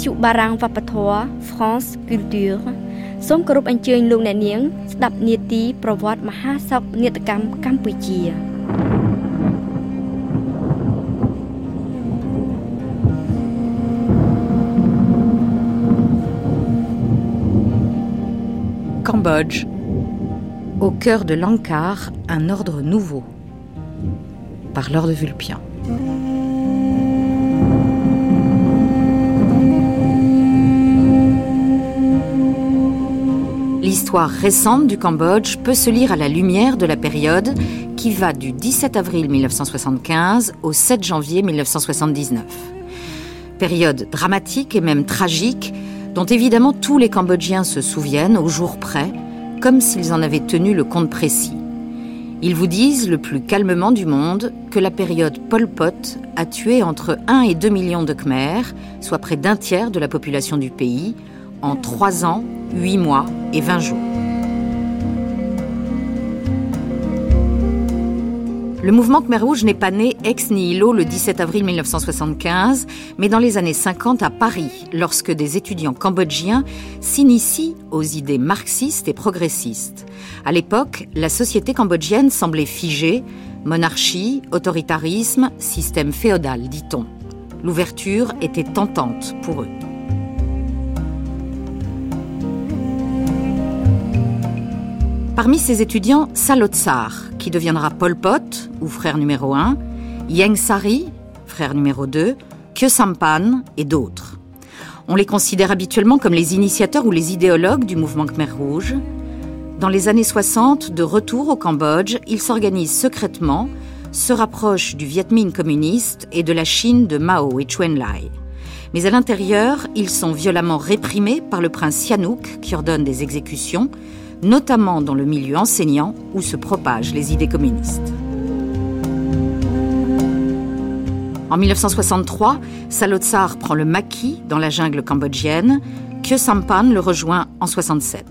ទីនេះពិសុបារាំងវប្បធម៌ France Culture សូមគោរពអញ្ជើញលោកអ្នកនាងស្ដាប់នាទីប្រវត្តិមហាសោកនាដកម្មកម្ពុជា Cambodge. Au cœur de l'Ankar, un ordre nouveau. Par l'ordre de Vulpian. L'histoire récente du Cambodge peut se lire à la lumière de la période qui va du 17 avril 1975 au 7 janvier 1979. Période dramatique et même tragique dont évidemment tous les Cambodgiens se souviennent au jour près, comme s'ils en avaient tenu le compte précis. Ils vous disent le plus calmement du monde que la période Pol Pot a tué entre 1 et 2 millions de Khmers, soit près d'un tiers de la population du pays, en 3 ans, 8 mois et 20 jours. Le mouvement Khmer Rouge n'est pas né ex nihilo le 17 avril 1975, mais dans les années 50 à Paris, lorsque des étudiants cambodgiens s'initient aux idées marxistes et progressistes. À l'époque, la société cambodgienne semblait figée, monarchie, autoritarisme, système féodal, dit-on. L'ouverture était tentante pour eux. Parmi ces étudiants, Salotsar, qui deviendra Pol Pot, ou frère numéro 1, Yang Sari, frère numéro 2, Kyo Sampan et d'autres. On les considère habituellement comme les initiateurs ou les idéologues du mouvement Khmer Rouge. Dans les années 60, de retour au Cambodge, ils s'organisent secrètement, se rapprochent du Viet Minh communiste et de la Chine de Mao et Chuen Lai. Mais à l'intérieur, ils sont violemment réprimés par le prince Sihanouk qui ordonne des exécutions, notamment dans le milieu enseignant où se propagent les idées communistes. En 1963, Salotsar prend le maquis dans la jungle cambodgienne, Kyo Sampan le rejoint en 67.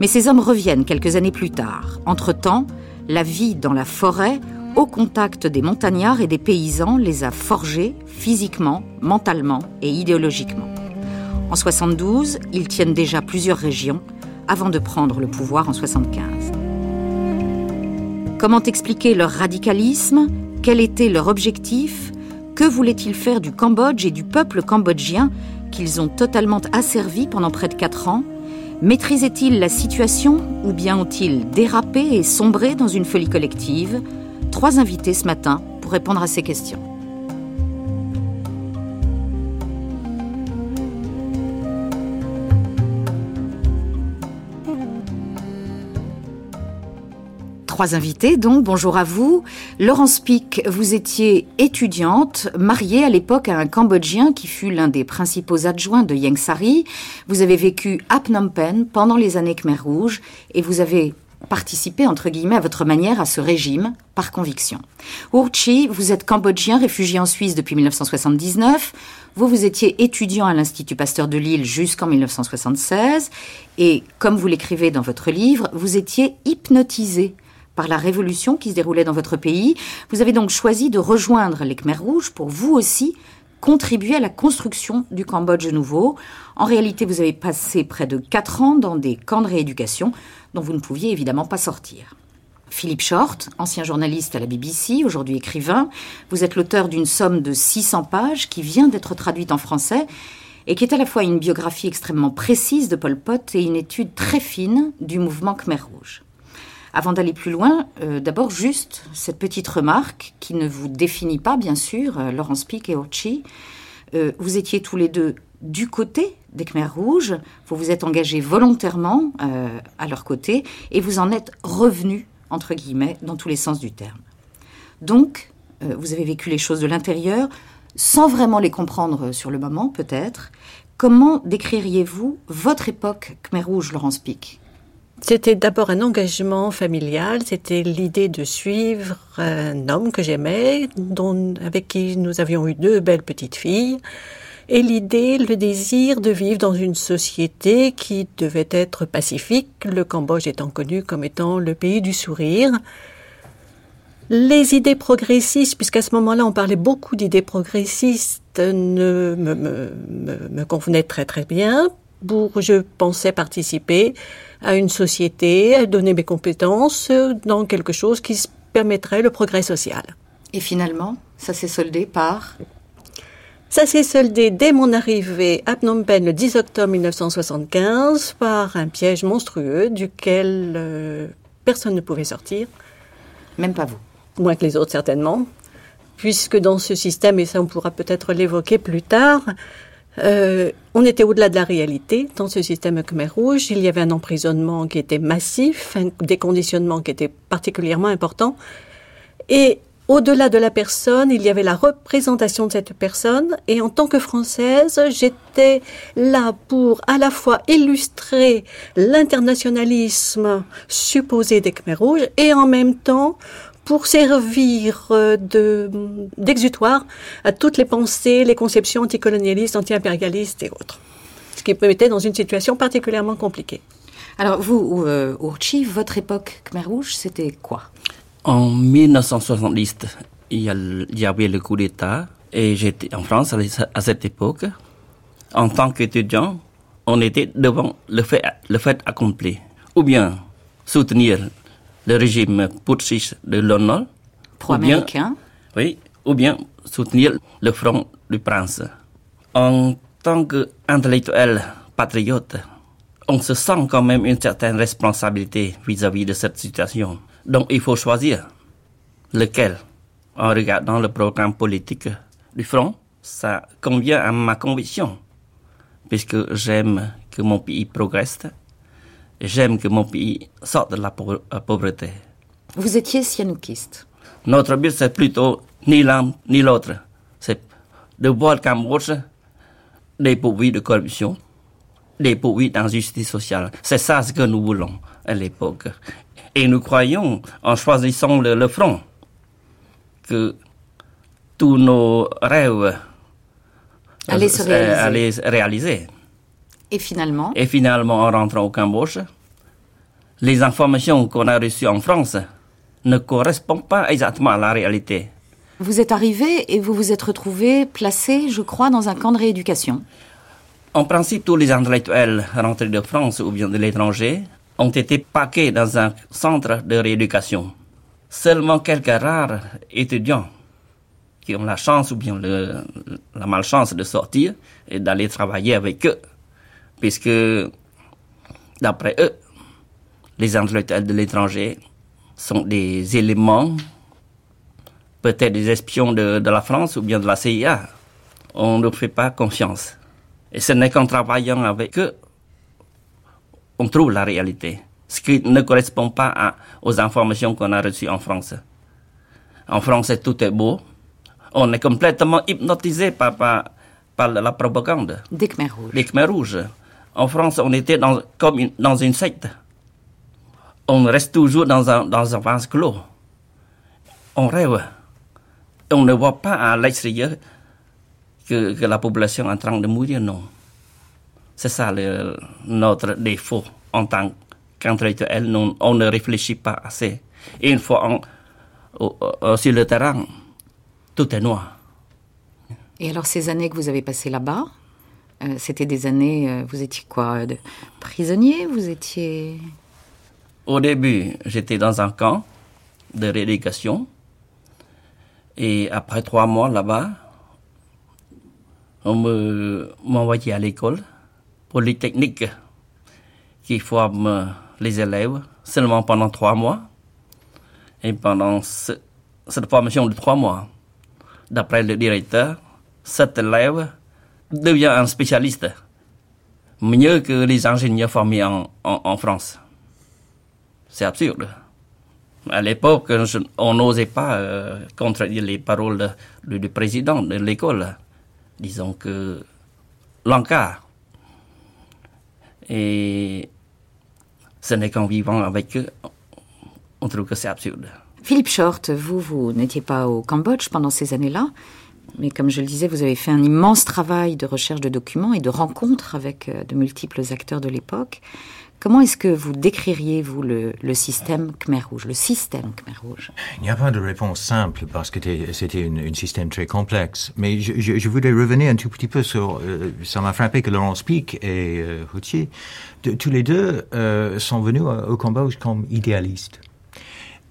Mais ces hommes reviennent quelques années plus tard. Entre-temps, la vie dans la forêt, au contact des montagnards et des paysans, les a forgés physiquement, mentalement et idéologiquement. En 72, ils tiennent déjà plusieurs régions, avant de prendre le pouvoir en 75. Comment expliquer leur radicalisme? Quel était leur objectif? Que voulaient-ils faire du Cambodge et du peuple cambodgien qu'ils ont totalement asservi pendant près de quatre ans? Maîtrisaient-ils la situation ou bien ont-ils dérapé et sombré dans une folie collective? Trois invités ce matin pour répondre à ces questions. Trois invités, donc bonjour à vous. Laurence Pic, vous étiez étudiante, mariée à l'époque à un Cambodgien qui fut l'un des principaux adjoints de Yang Sari. Vous avez vécu à Phnom Penh pendant les années Khmer Rouge et vous avez participé, entre guillemets, à votre manière à ce régime par conviction. Urchi, vous êtes cambodgien, réfugié en Suisse depuis 1979. Vous, vous étiez étudiant à l'Institut Pasteur de Lille jusqu'en 1976. Et comme vous l'écrivez dans votre livre, vous étiez hypnotisé par la révolution qui se déroulait dans votre pays. Vous avez donc choisi de rejoindre les Khmer Rouges pour vous aussi contribuer à la construction du Cambodge nouveau. En réalité, vous avez passé près de quatre ans dans des camps de rééducation dont vous ne pouviez évidemment pas sortir. Philippe Short, ancien journaliste à la BBC, aujourd'hui écrivain, vous êtes l'auteur d'une somme de 600 pages qui vient d'être traduite en français et qui est à la fois une biographie extrêmement précise de Pol Pot et une étude très fine du mouvement Khmer Rouge. Avant d'aller plus loin, euh, d'abord juste cette petite remarque qui ne vous définit pas, bien sûr, euh, Laurence Pic et Ochi. Euh, vous étiez tous les deux du côté des Khmer Rouges, vous vous êtes engagés volontairement à leur côté et vous en êtes revenus, entre guillemets, dans tous les sens du terme. Donc, vous avez vécu les choses de l'intérieur, sans vraiment les comprendre sur le moment, peut-être. Comment décririez-vous votre époque Khmer Rouge, Laurence Pic? C'était d'abord un engagement familial, c'était l'idée de suivre un homme que j'aimais, avec qui nous avions eu deux belles petites filles, et l'idée, le désir de vivre dans une société qui devait être pacifique, le Cambodge étant connu comme étant le pays du sourire. Les idées progressistes, puisqu'à ce moment-là on parlait beaucoup d'idées progressistes, ne me, me, me, convenait très très bien. Pour, je pensais participer à une société, à donner mes compétences dans quelque chose qui permettrait le progrès social. Et finalement, ça s'est soldé par? Ça s'est soldé dès mon arrivée à Phnom Penh le 10 octobre 1975 par un piège monstrueux duquel euh, personne ne pouvait sortir. Même pas vous? Moins que les autres certainement. Puisque dans ce système, et ça on pourra peut-être l'évoquer plus tard, euh, on était au-delà de la réalité. Dans ce système Khmer Rouge, il y avait un emprisonnement qui était massif, un déconditionnement qui était particulièrement important. Et au-delà de la personne, il y avait la représentation de cette personne. Et en tant que Française, j'étais là pour à la fois illustrer l'internationalisme supposé des Khmer Rouges et en même temps pour servir euh, de d'exutoire à toutes les pensées, les conceptions anticolonialistes, anti-impérialistes et autres. Ce qui me mettait dans une situation particulièrement compliquée. Alors vous, euh, Urchi, votre époque Khmer Rouge, c'était quoi? En 1970, il y, avait le coup d'État et j'étais en France à cette époque. En tant qu'étudiant, on était devant le fait, le fait accompli. Ou bien soutenir le régime putschiste de Londres. Pro-américain. Oui, ou bien soutenir le front du prince. En tant qu'intellectuel patriote, on se sent quand même une certaine responsabilité vis-à-vis de cette situation. Donc il faut choisir lequel. En regardant le programme politique du front, ça convient à ma conviction, puisque j'aime que mon pays progresse J'aime que mon pays sorte de la pauvreté. Vous étiez sianoukiste. Notre but, c'est plutôt ni l'un ni l'autre. C'est de voir le Cambodge dépourvu de corruption, dépourvu d'injustice sociale. C'est ça ce que nous voulons à l'époque. Et nous croyons, en choisissant le, front, que tous nos rêves allaient se euh, réaliser. Et finalement? Et finalement, en rentrant au Cambodge, les informations qu'on a reçues en France ne correspondent pas exactement à la réalité. Vous êtes arrivé et vous vous êtes retrouvé placé, je crois, dans un camp de rééducation. En principe, tous les intellectuels rentrés de France ou bien de l'étranger ont été paqués dans un centre de rééducation. Seulement quelques rares étudiants qui ont la chance ou bien la malchance de sortir et d'aller travailler avec eux puisque, d'après eux, les intellectuels de l'étranger sont des éléments, peut-être des espions de, la France ou bien de la CIA. On ne fait pas confiance. Et ce n'est qu'en travaillant avec eux, on trouve la réalité. Ce qui ne correspond pas aux informations qu'on a reçues en France. En France, tout est beau. On est complètement hypnotisé par, par, la propagande. Des Khmer Rouges. Des Khmer Rouges. En France, on était dans, comme dans une secte. On reste toujours dans un, dans un vase clos. On rêve. On ne voit pas à l'extérieur que, la population est en train de mourir, non. C'est ça notre défaut en tant qu'intellectuel. On ne réfléchit pas assez. Et une fois sur le terrain, tout est noir. Et alors ces années que vous avez passées là-bas, euh, c'était des années, euh, vous étiez quoi Prisonnier Vous étiez... Au début, j'étais dans un camp de rééducation. Et après trois mois là-bas, on m'envoyait à l'école polytechnique qui forme les élèves seulement pendant trois mois. Et pendant cette formation de trois mois, d'après le directeur, sept élèves devient un spécialiste, mieux que les ingénieurs formés en, en, France. C'est absurde. À l'époque, on n'osait pas euh, contredire les paroles du président de l'école. Disons que l'encart. Et ce n'est qu'en vivant avec eux, on trouve que c'est absurde. Philippe Short, vous, vous n'étiez pas au Cambodge pendant ces années-là mais comme je le disais, vous avez fait un immense travail de recherche de documents et de rencontres avec euh, de multiples acteurs de l'époque. Comment est-ce que vous décririez, vous, le, système Khmer Rouge, le système Khmer Rouge? Il n'y a pas de réponse simple parce que c'était un système très complexe. Mais je, voudrais revenir un tout petit peu sur... Euh, ça m'a frappé que Laurence Pic et euh, Routier, tous les deux euh, sont venus au Cambodge comme idéalistes.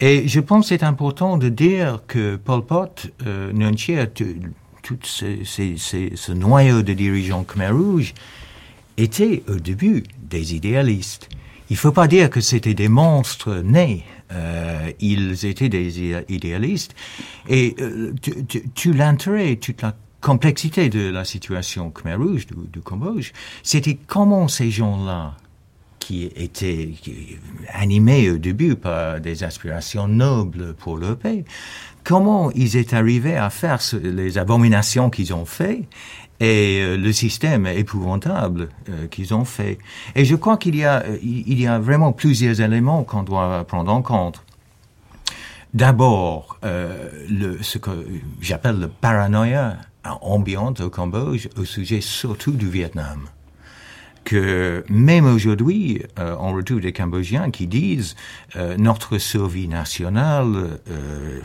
Et je pense c'est important de dire que Pol Pot, euh, tout ce, noyau de dirigeants Khmer Rouge, étaient au début des idéalistes. Il ne faut pas dire que c'était des monstres nés. Euh, ils étaient des idéalistes. Et euh, tu, l'intérêt, toute la complexité de la situation Khmer Rouge du Cambodge, c'était comment ces gens-là qui étaient animés au début par des aspirations nobles pour le paix, comment ils étaient arrivés à faire les abominations qu'ils ont fait et euh, le système épouvantable euh, qu'ils ont fait? Et je crois qu'il y a, vraiment plusieurs éléments qu'on doit prendre en compte. D'abord, euh, ce que j'appelle le paranoïa ambiante au Cambodge au sujet surtout du Vietnam que même aujourd'hui, euh, on retrouve des Cambodgiens qui disent euh, notre survie nationale euh,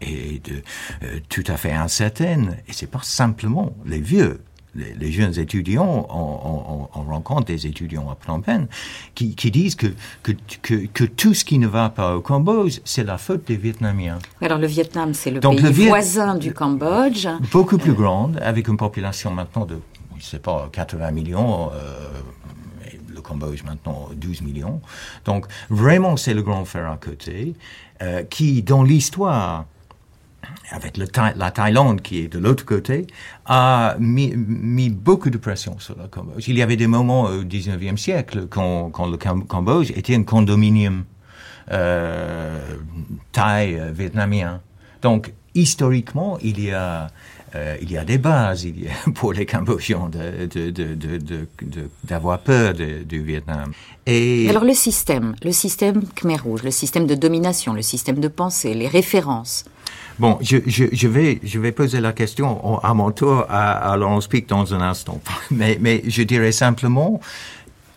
est de, euh, tout à fait incertaine. Et c'est pas simplement les vieux. Les, jeunes étudiants, on, on, on, rencontre des étudiants à Phnom Penh qui, qui disent que, que, que, que, tout ce qui ne va pas au Cambodge, c'est la faute des Vietnamiens. Alors le Vietnam, c'est le pays voisin du Cambodge. Beaucoup plus grande, avec une population maintenant de je sais pas, 80 millions, euh, le Cambodge maintenant 12 millions. Donc vraiment, c'est le grand frère à côté, euh, qui, dans l'histoire, avec la Thaïlande qui est de l'autre côté, a mis, beaucoup de pression sur le Cambodge. Il y avait des moments au 19e siècle quand, quand le Cambodge était un condominium euh, thaï-vietnamien. Donc, historiquement, il y a euh, il y a des bases il y a, pour les Cambodgiens d'avoir de, peur du Vietnam. Et alors le système, le système Khmer Rouge, le système de domination, le système de pensée, les références. Bon, je, je, je, vais, je vais poser la question à mon tour à, à Laurence Pic dans un instant. Mais, mais je dirais simplement,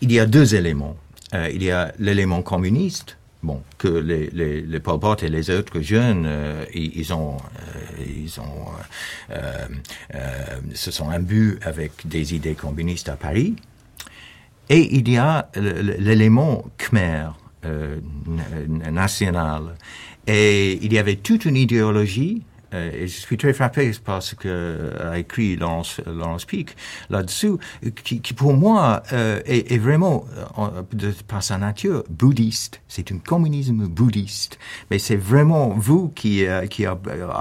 il y a deux éléments. Euh, il y a l'élément communiste, que les, les, les Pol et les autres jeunes, euh, ils, ont, euh, ils ont, euh, se sont imbus avec des idées communistes à Paris. Et il y a l'élément Khmer national. Et il y avait toute une idéologie et je suis très frappé parce que euh, a écrit Laurence, Laurence là-dessus, qui, pour moi euh, est, vraiment, de, par sa nature, bouddhiste. C'est un communisme bouddhiste. Mais c'est vraiment vous qui, qui a,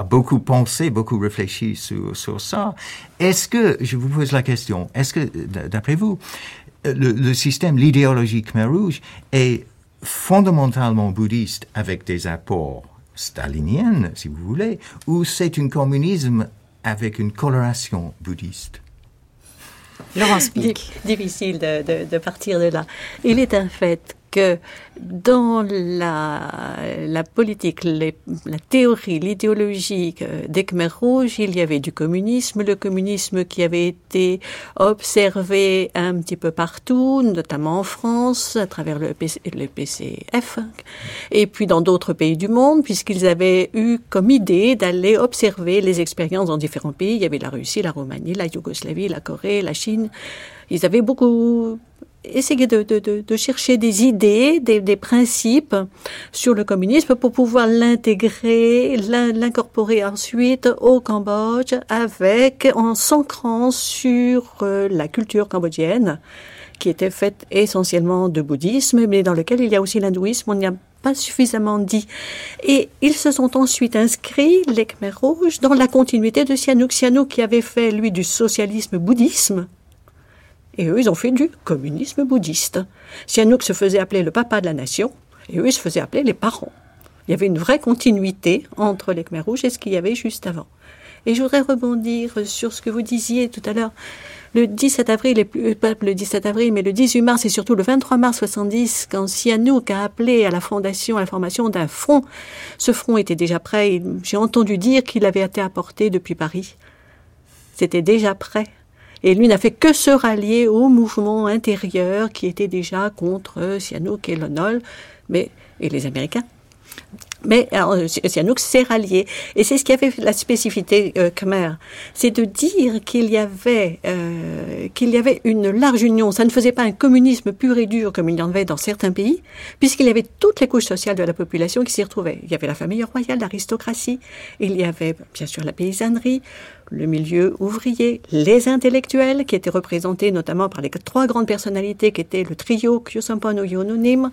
beaucoup pensé, beaucoup réfléchi sur, sur ça. Est-ce que, je vous pose la question, est-ce que, d'après vous, le, le système, l'idéologie Khmer Rouge est fondamentalement bouddhiste avec des apports stalinienne, si vous voulez, ou c'est un communisme avec une coloration bouddhiste? Laurence Difficile de, de, partir de là. Il est un fait que dans la, politique, la théorie, l'idéologie des Khmer rouges, il y avait du communisme, le communisme qui avait été observé un petit peu partout, notamment en France, à travers le, le PCF, et puis dans d'autres pays du monde, puisqu'ils avaient eu comme idée d'aller observer les expériences dans différents pays. Il y avait la Russie, la Roumanie, la Yougoslavie, la Corée, la Chine. Ils avaient beaucoup essayer de, chercher des idées, des, principes sur le communisme pour pouvoir l'intégrer, l'incorporer ensuite au Cambodge avec, en s'ancrant sur euh, la culture cambodgienne qui était faite essentiellement de bouddhisme, mais dans lequel il y a aussi l'hindouisme, on n'y a pas suffisamment dit. Et ils se sont ensuite inscrits, les Khmer rouges, dans la continuité de Sihanouk. Sihanouk qui avait fait, lui, du socialisme bouddhisme, et eux, ils ont fait du communisme bouddhiste. Sihanouk se faisait appeler le papa de la nation, et eux, ils se faisaient appeler les parents. Il y avait une vraie continuité entre les Khmer rouges et ce qu'il y avait juste avant. Et je voudrais rebondir sur ce que vous disiez tout à l'heure. Le 17 avril, euh, pas le 17 avril, mais le 18 mars et surtout le 23 mars 70, quand Sihanouk a appelé à la fondation, à la formation d'un front, ce front était déjà prêt. J'ai entendu dire qu'il avait été apporté depuis Paris. C'était déjà prêt Et lui n'a fait que se rallier au mouvement intérieur qui était déjà contre Lonol, mais, et les Américains. Mais Sihanouk s'est rallié. Et c'est ce qui avait la spécificité euh, khmer. C'est de dire qu'il y avait euh, qu'il y avait une large union. Ça ne faisait pas un communisme pur et dur comme il y en avait dans certains pays, puisqu'il y avait toutes les couches sociales de la population qui s'y retrouvaient. Il y avait la famille royale, l'aristocratie, il y avait bien sûr la paysannerie, le milieu ouvrier, les intellectuels, qui étaient représentés notamment par les trois grandes personnalités qui étaient le trio Kyosampon Yonunim.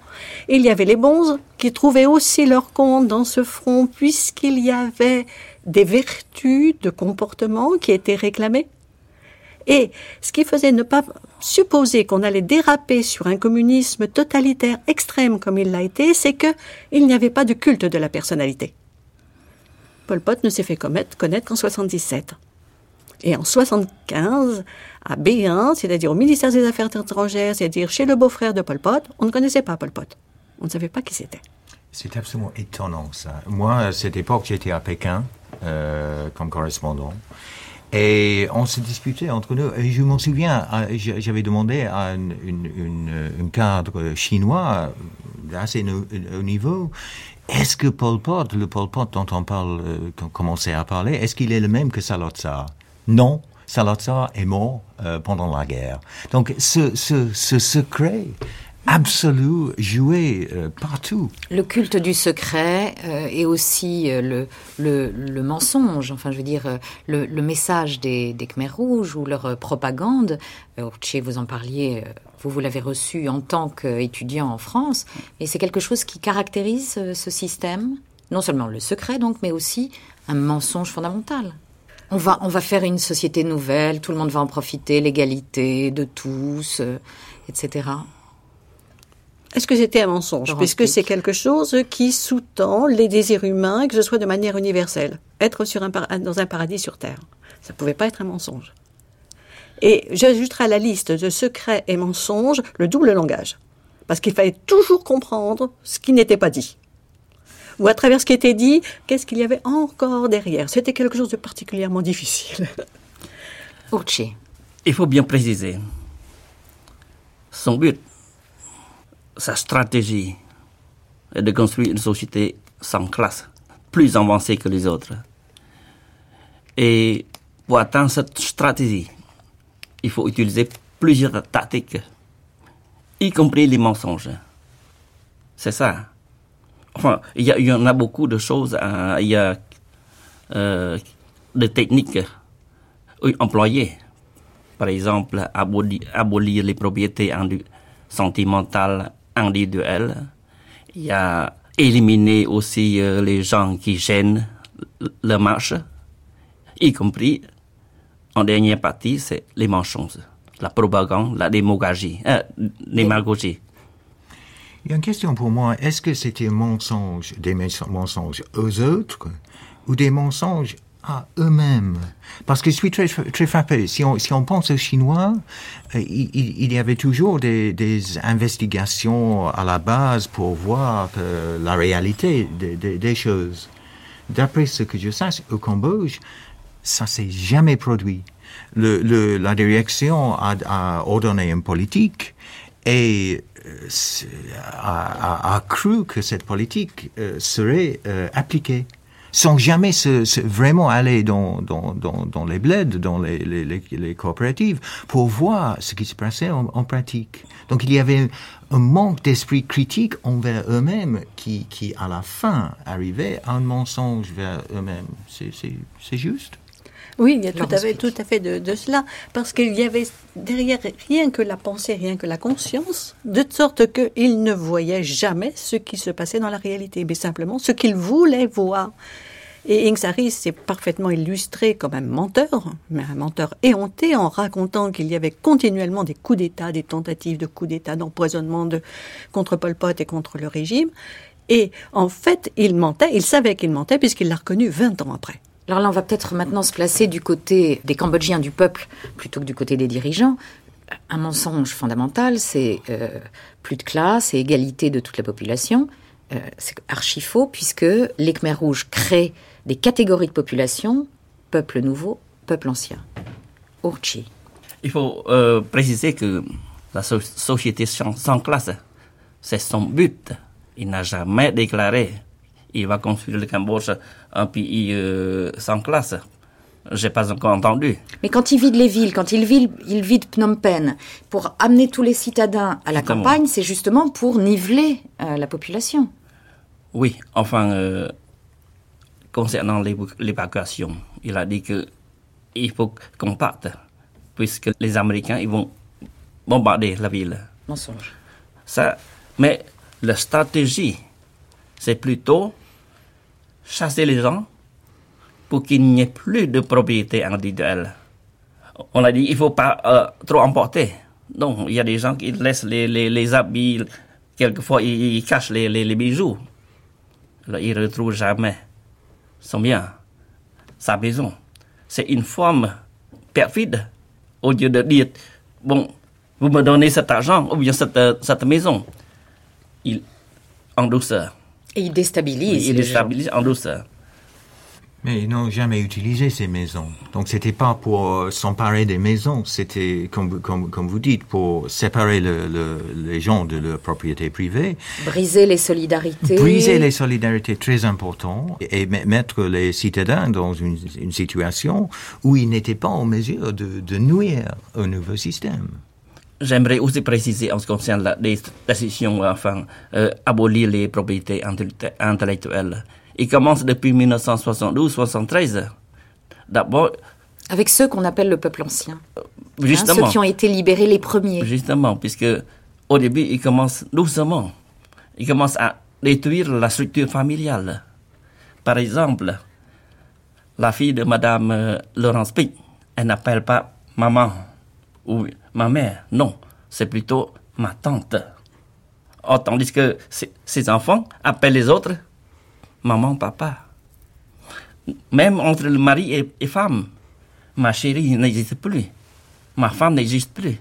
Il y avait les bonzes, qui trouvaient aussi leur compte dans ce front, puisqu'il y avait des vertus de comportement qui étaient réclamées. Et ce qui faisait ne pas supposer qu'on allait déraper sur un communisme totalitaire extrême comme il l'a été, c'est qu'il n'y avait pas de culte de la personnalité. Pol Pot ne s'est fait connaître qu'en 77. Et en 75, à B1, c'est-à-dire au ministère des Affaires étrangères, c'est-à-dire chez le beau-frère de Pol Pot, on ne connaissait pas Pol Pot. On ne savait pas qui c'était. C'est absolument étonnant ça. Moi, à cette époque, j'étais à Pékin euh, comme correspondant. Et on se disputait entre nous. Et je m'en souviens, j'avais demandé à une, cadre chinois assez haut niveau, est-ce que Pol Pot, le Pol Pot dont on parle, euh, commençait à parler, est-ce qu'il est le même que Salazar? Non, Salazar est mort euh, pendant la guerre. Donc ce, secret absolu joué euh, partout. Le culte du secret et aussi le, mensonge, enfin je veux dire le, message des, des Khmers rouges ou leur propagande. Chez vous en parliez, vous, vous l'avez reçu en tant qu'étudiant en France, et c'est quelque chose qui caractérise ce système, non seulement le secret donc, mais aussi un mensonge fondamental. On va, on va faire une société nouvelle, tout le monde va en profiter, l'égalité de tous, euh, etc. Est-ce que c'était un mensonge? Puisque c'est quelque chose qui sous-tend les désirs humains, que ce soit de manière universelle. Être sur un, dans un paradis sur Terre. Ça ne pouvait pas être un mensonge. Et j'ajouterai à la liste de secrets et mensonges le double langage. Parce qu'il fallait toujours comprendre ce qui n'était pas dit ou à travers ce qui était dit, qu'est-ce qu'il y avait encore derrière. C'était quelque chose de particulièrement difficile. Urchi. Il faut bien préciser. Son but, sa stratégie est de construire une société sans classe, plus avancée que les autres. Et pour atteindre cette stratégie, il faut utiliser plusieurs tactiques, y compris les mensonges. C'est ça. Enfin, il y, en a beaucoup de choses. il y a euh, des techniques employées. Par exemple, abolir, les propriétés sentimentales individuelles. Il y a éliminer aussi euh, les gens qui gênent le marche, y compris, en dernière partie, c'est les mensonges, la propagande, la démagogie. Euh, démagogie. Il y a une question pour moi. Est-ce que c'était mensonge, des mensonges aux autres ou des mensonges à eux-mêmes? Parce que je suis très, très frappé. Si on, pense aux Chinois, euh, il, y avait toujours des, investigations à la base pour voir euh, la réalité des, des, choses. D'après ce que je sais, au Cambodge, ça s'est jamais produit. Le, le, la direction a, a ordonné une politique et a, a, cru que cette politique euh, serait euh, appliquée sans jamais se, vraiment aller dans, dans, dans, dans, les bleds, dans les, les, les, coopératives, pour voir ce qui se passait en, en pratique. Donc il y avait un manque d'esprit critique envers eux-mêmes qui, qui, à la fin, arrivait à un mensonge vers eux-mêmes. C'est juste oui, il y a tout à, fait, tout à fait de, cela, parce qu'il y avait derrière rien que la pensée, rien que la conscience, de sorte qu'il ne voyait jamais ce qui se passait dans la réalité, mais simplement ce qu'il voulait voir. Et Ingsari s'est parfaitement illustré comme un menteur, mais un menteur éhonté en racontant qu'il y avait continuellement des coups d'État, des tentatives de coups d'État, d'empoisonnement de, contre Pol Pot et contre le régime. Et en fait, il mentait, il savait qu'il mentait puisqu'il l'a reconnu 20 ans après. Alors là, on va peut-être maintenant se placer du côté des Cambodgiens, du peuple, plutôt que du côté des dirigeants. Un mensonge fondamental, c'est euh, plus de classe et égalité de toute la population. Euh, c'est archi faux, puisque les Khmers rouges créent des catégories de population, peuple nouveau, peuple ancien. Urchi. Il faut euh, préciser que la so société sans classe, c'est son but. Il n'a jamais déclaré il va construire le Cambodge un pays euh, sans classe. J'ai pas encore entendu. Mais quand il vide les villes, quand il vide, il vide Phnom Penh, pour amener tous les citadins à la Exactement. campagne, c'est justement pour niveler euh, la population. Oui, enfin, euh, concernant l'évacuation, il a dit que il faut qu'on parte, puisque les Américains ils vont bombarder la ville. Mensonge. Ça, mais la stratégie, c'est plutôt chasser les gens pour qu'il n'y ait plus de propriété individuelle. On a dit il faut pas euh, trop emporter. Donc, il y a des gens qui laissent les, les, les habits, quelquefois ils, ils cachent les, les, les bijoux. Là, ils ne retrouvent jamais son bien, sa maison. C'est une forme perfide. Au lieu de dire, bon, vous me donnez cet argent ou bien cette, euh, cette maison, il, en douceur. Et il déstabilise. Il déstabilise en douceur. Mais ils n'ont jamais utilisé ces maisons. Donc c'était pas pour euh, s'emparer des maisons, c'était, comme, comme, comme vous dites, pour séparer le, le- les gens de leur propriété privée, Briser les solidarités. briser les solidarités très importantes et me- mettre les citadins dans une, une situation où ils n'étaient pas en mesure de, de nuire au nouveau système. J'aimerais aussi préciser en ce qui concerne la dé- décision, enfin, euh, abolir les propriétés intellect- intellectuelles. Il commence depuis 1972-73. D'abord, Avec ceux qu'on appelle le peuple ancien. Hein, justement, ceux qui ont été libérés les premiers. justement, puisque au début, il commence doucement. Il commence à détruire la structure familiale. Par exemple, la fille de Madame euh, Laurence Pic, elle n'appelle pas maman ou ma mère. Non, c'est plutôt ma tante. Oh, tandis que ses, ses enfants appellent les autres maman, papa. Même entre le mari et, femme, ma chérie n'existe plus. Ma femme n'existe plus.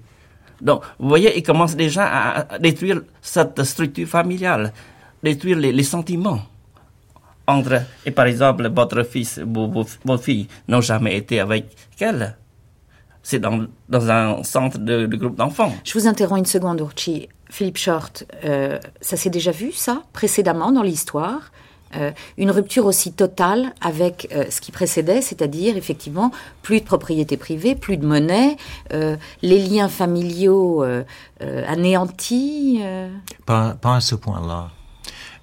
Donc, vous voyez, il commence déjà à, détruire cette structure familiale, détruire les, sentiments entre, et par exemple, votre fils, vos, vos filles n'ont jamais été avec elle. C'est dans, dans un centre de, de groupe d'enfants. Je vous interromps une seconde, Urchi. Philippe Short, euh, ça s'est déjà vu, ça, précédemment dans l'histoire Euh, Une rupture aussi totale avec euh, ce qui précédait, c'est-à-dire effectivement plus de propriété privée, plus de monnaie, euh, les liens familiaux euh, euh, anéantis. euh. Pas, pas à ce point-là.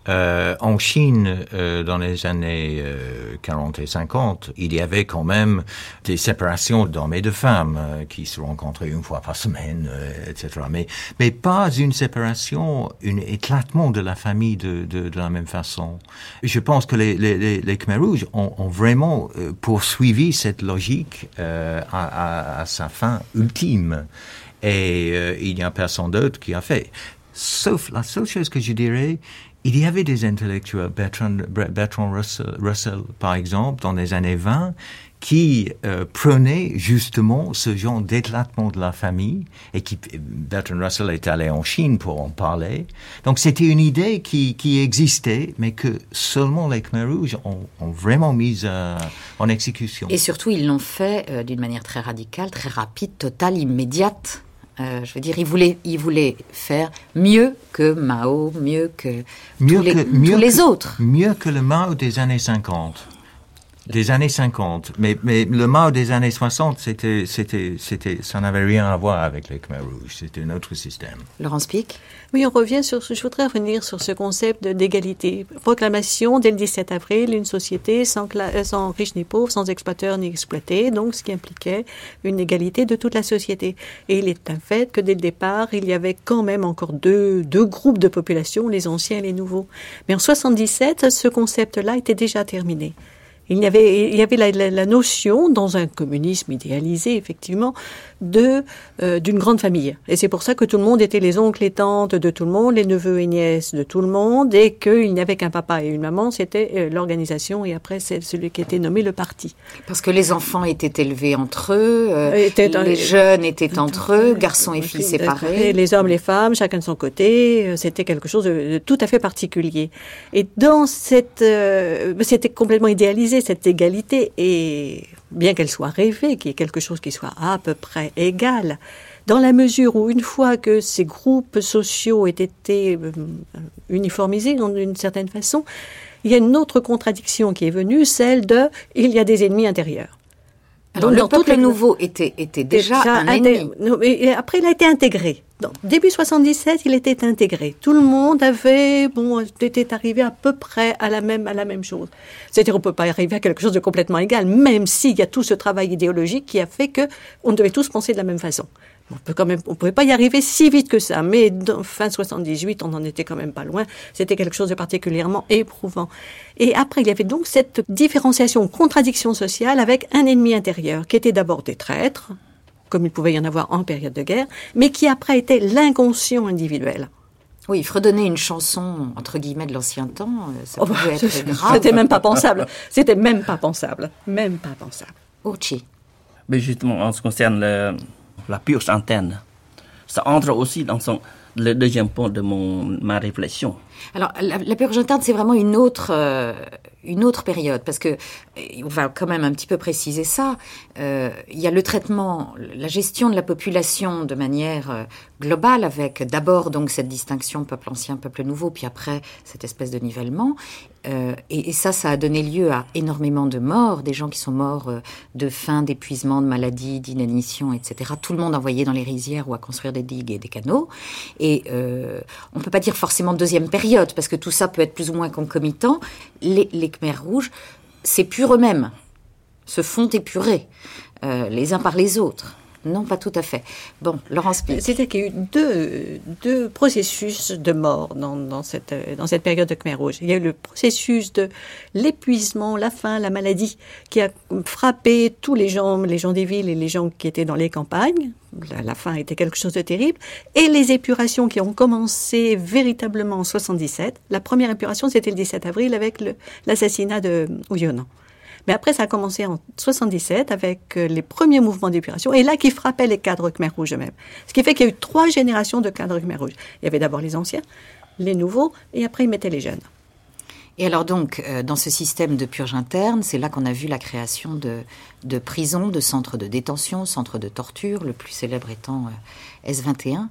Euh, en Chine, euh, dans les années euh, 40 et 50, il y avait quand même des séparations d'hommes et de femmes euh, qui se rencontraient une fois par semaine, euh, etc. Mais, mais pas une séparation, un éclatement de la famille de, de, de la même façon. Je pense que les, les, les, Khmer Rouges ont, ont vraiment euh, poursuivi cette logique à, à, à sa fin ultime. Et il n'y a personne d'autre qui a fait. Sauf la seule chose que je dirais, il y avait des intellectuels, Bertrand, Russell, par exemple, dans les années 20, qui euh, prenaient justement ce genre d'éclatement de la famille, et qui, Bertrand Russell est allé en Chine pour en parler. Donc c'était une idée qui, existait, mais que seulement les Khmer Rouges ont, ont vraiment mise euh, en exécution. Et surtout, ils l'ont fait euh, d'une manière très radicale, très rapide, totale, immédiate. Euh, je veux dire, ils voulaient, ils voulaient faire mieux que Mao, mieux que mieux tous les, que, mieux tous les que- autres. Mieux que le Mao des années 50. Des années 50. Mais, mais le Mao des années 60, c'était, c'était, c'était, ça n'avait rien à voir avec les Khmer Rouges. C'était un autre système. Laurence Pic Oui, on revient sur ce, je voudrais revenir sur ce concept de- d'égalité. Proclamation dès le 17 avril, une société sans, cla- euh, sans riches ni pauvres, sans exploiteurs ni exploités, donc ce qui impliquait une égalité de toute la société. Et il est un fait que dès le départ, il y avait quand même encore deux, deux groupes de population, les anciens et les nouveaux. Mais en 77, ce concept-là était déjà terminé. Il y avait, il y avait la, la- la notion, dans un communisme idéalisé, effectivement, de euh, d'une grande famille. Et c'est pour ça que tout le monde était les oncles et tantes de tout le monde, les neveux et nièces de tout le monde, et qu'il n'y avait qu'un papa et une maman, c'était euh, l'organisation, et après, c'est celui qui était nommé le parti. Parce que les enfants étaient élevés entre eux, euh, les jeunes étaient entre eux, garçons et filles séparés. les hommes, les femmes, chacun de son côté, euh, c'était quelque chose de, de tout à fait particulier. Et dans cette, euh, c'était complètement idéalisé cette égalité, et bien qu'elle soit rêvée, qu'il y ait quelque chose qui soit à peu près pas égale dans la mesure où une fois que ces groupes sociaux aient été euh, uniformisés d'une certaine façon, il y a une autre contradiction qui est venue, celle de il y a des ennemis intérieurs. Donc, le peuple nouveau était, était déjà, un ennemi. Après, il a été intégré. Donc, début 77, il était intégré. Tout le monde avait, bon, était arrivé à peu près à la même, à la même chose. C'est-à-dire, on peut pas arriver à quelque chose de complètement égal, même s'il y a tout ce travail idéologique qui a fait que on devait tous penser de la même façon. On peut quand même, on pouvait pas y arriver si vite que ça, mais dans, fin 78, on en était quand même pas loin. C'était quelque chose de particulièrement éprouvant. Et après, il y avait donc cette différenciation, contradiction sociale avec un ennemi intérieur, qui était d'abord des traîtres, comme il pouvait y en avoir en période de guerre, mais qui après était l'inconscient individuel. Oui, fredonner une chanson entre guillemets de l'ancien temps, euh, ça oh, pouvait être grave. C'était même pas pensable. C'était même pas pensable. Même pas pensable. Ochi. Mais justement, en ce qui concerne le, la purge interne. Ça entre aussi dans son, le deuxième point de mon, ma réflexion. Alors, la, purge interne, c'est vraiment une autre, euh, une autre période, parce que on va quand même un petit peu préciser ça. Euh, il y a le traitement, la gestion de la population de manière euh, globale, avec d'abord donc cette distinction peuple ancien, peuple nouveau, puis après cette espèce de nivellement. Euh, et, ça, ça a donné lieu à énormément de morts, des gens qui sont morts euh, de faim, d'épuisement, de maladie, d'inanition, etc. Tout le monde envoyé dans les rizières ou à construire des digues et des canaux. Et euh, on peut pas dire forcément deuxième période, parce que tout ça peut être plus ou moins concomitant. Les, Khmers rouges s'épurent eux-mêmes, se font épurer euh, les uns par les autres. Non, pas tout à fait. Bon, Laurence C'était qu'il y a eu deux, deux processus de mort dans, dans, cette, dans cette période de Khmer Rouge. Il y a eu le processus de l'épuisement, la faim, la maladie, qui a frappé tous les gens, les gens des villes et les gens qui étaient dans les campagnes. La, la faim était quelque chose de terrible. Et les épurations qui ont commencé véritablement en 77. La première épuration, c'était le 17 avril avec l'assassinat de Ouyonan. Mais après, ça a commencé en 77 avec euh, les premiers mouvements d'épuration, et là qui frappaient les cadres Khmer Rouge eux-mêmes. Ce qui fait qu'il y a eu trois générations de cadres Khmer Rouge. Il y avait d'abord les anciens, les nouveaux, et après ils mettaient les jeunes. Et alors donc, euh, dans ce système de purge interne, c'est là qu'on a vu la création de, prisons, de centres de détention, centres de torture, le plus célèbre étant euh, S21.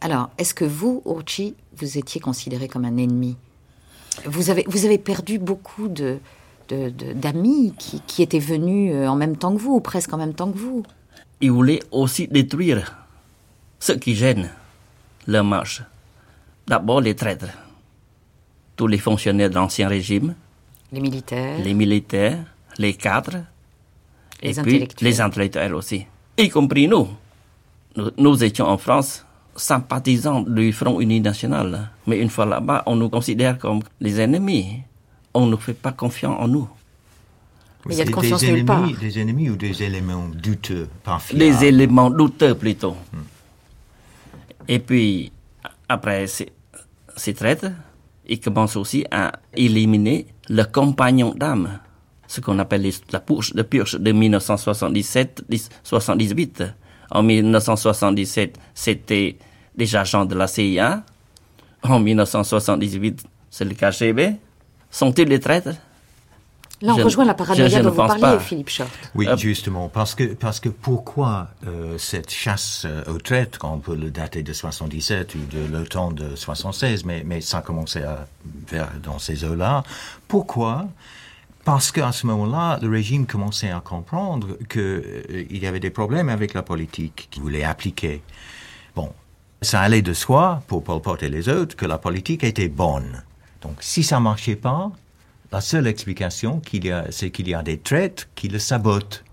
alors, est-ce que vous, Urchi, vous étiez considéré comme un ennemi? Vous avez, vous avez perdu beaucoup de, d'amis qui, qui, étaient venus euh, en même temps que vous, ou presque en même temps que vous. Ils voulaient aussi détruire ce qui gêne leur marche. D'abord les traîtres, tous les fonctionnaires de l'Ancien Régime, les militaires, les militaires, les cadres, les et puis les intellectuels aussi, y compris nous. nous. Nous étions en France sympathisants du Front Uni National, mais une fois là-bas, on nous considère comme les ennemis on ne fait pas confiance en nous. Mais il y a de confiance des nulle part. Des ennemis ou des éléments douteux, pas Des éléments douteux plutôt. Hmm. Et puis, après ces, traites, ils commencent aussi à éliminer le compagnon d'âme, ce qu'on appelle la purge de purge de 1977-78. En 1977, c'était des agents de la CIA. En 1978, c'est le KGB. Sont-ils les traîtres? Là, on je, rejoint la paranoïa dont vous parliez, pas. Philippe Short. Oui, euh, justement, parce que, parce que pourquoi euh, cette chasse euh, aux traîtres, quand on peut le dater de 77 ou de le temps de 76, mais, mais ça commençait à, vers, dans ces eaux-là, pourquoi? Parce qu'à ce moment-là, le régime commençait à comprendre qu'il euh, y avait des problèmes avec la politique qu'il voulait appliquer. Bon, ça allait de soi, pour Pol Pot et les autres, que la politique était bonne. Donc, si ça marchait pas, la seule explication qu'il y a, c'est qu'il y a des traites qui le sabotent.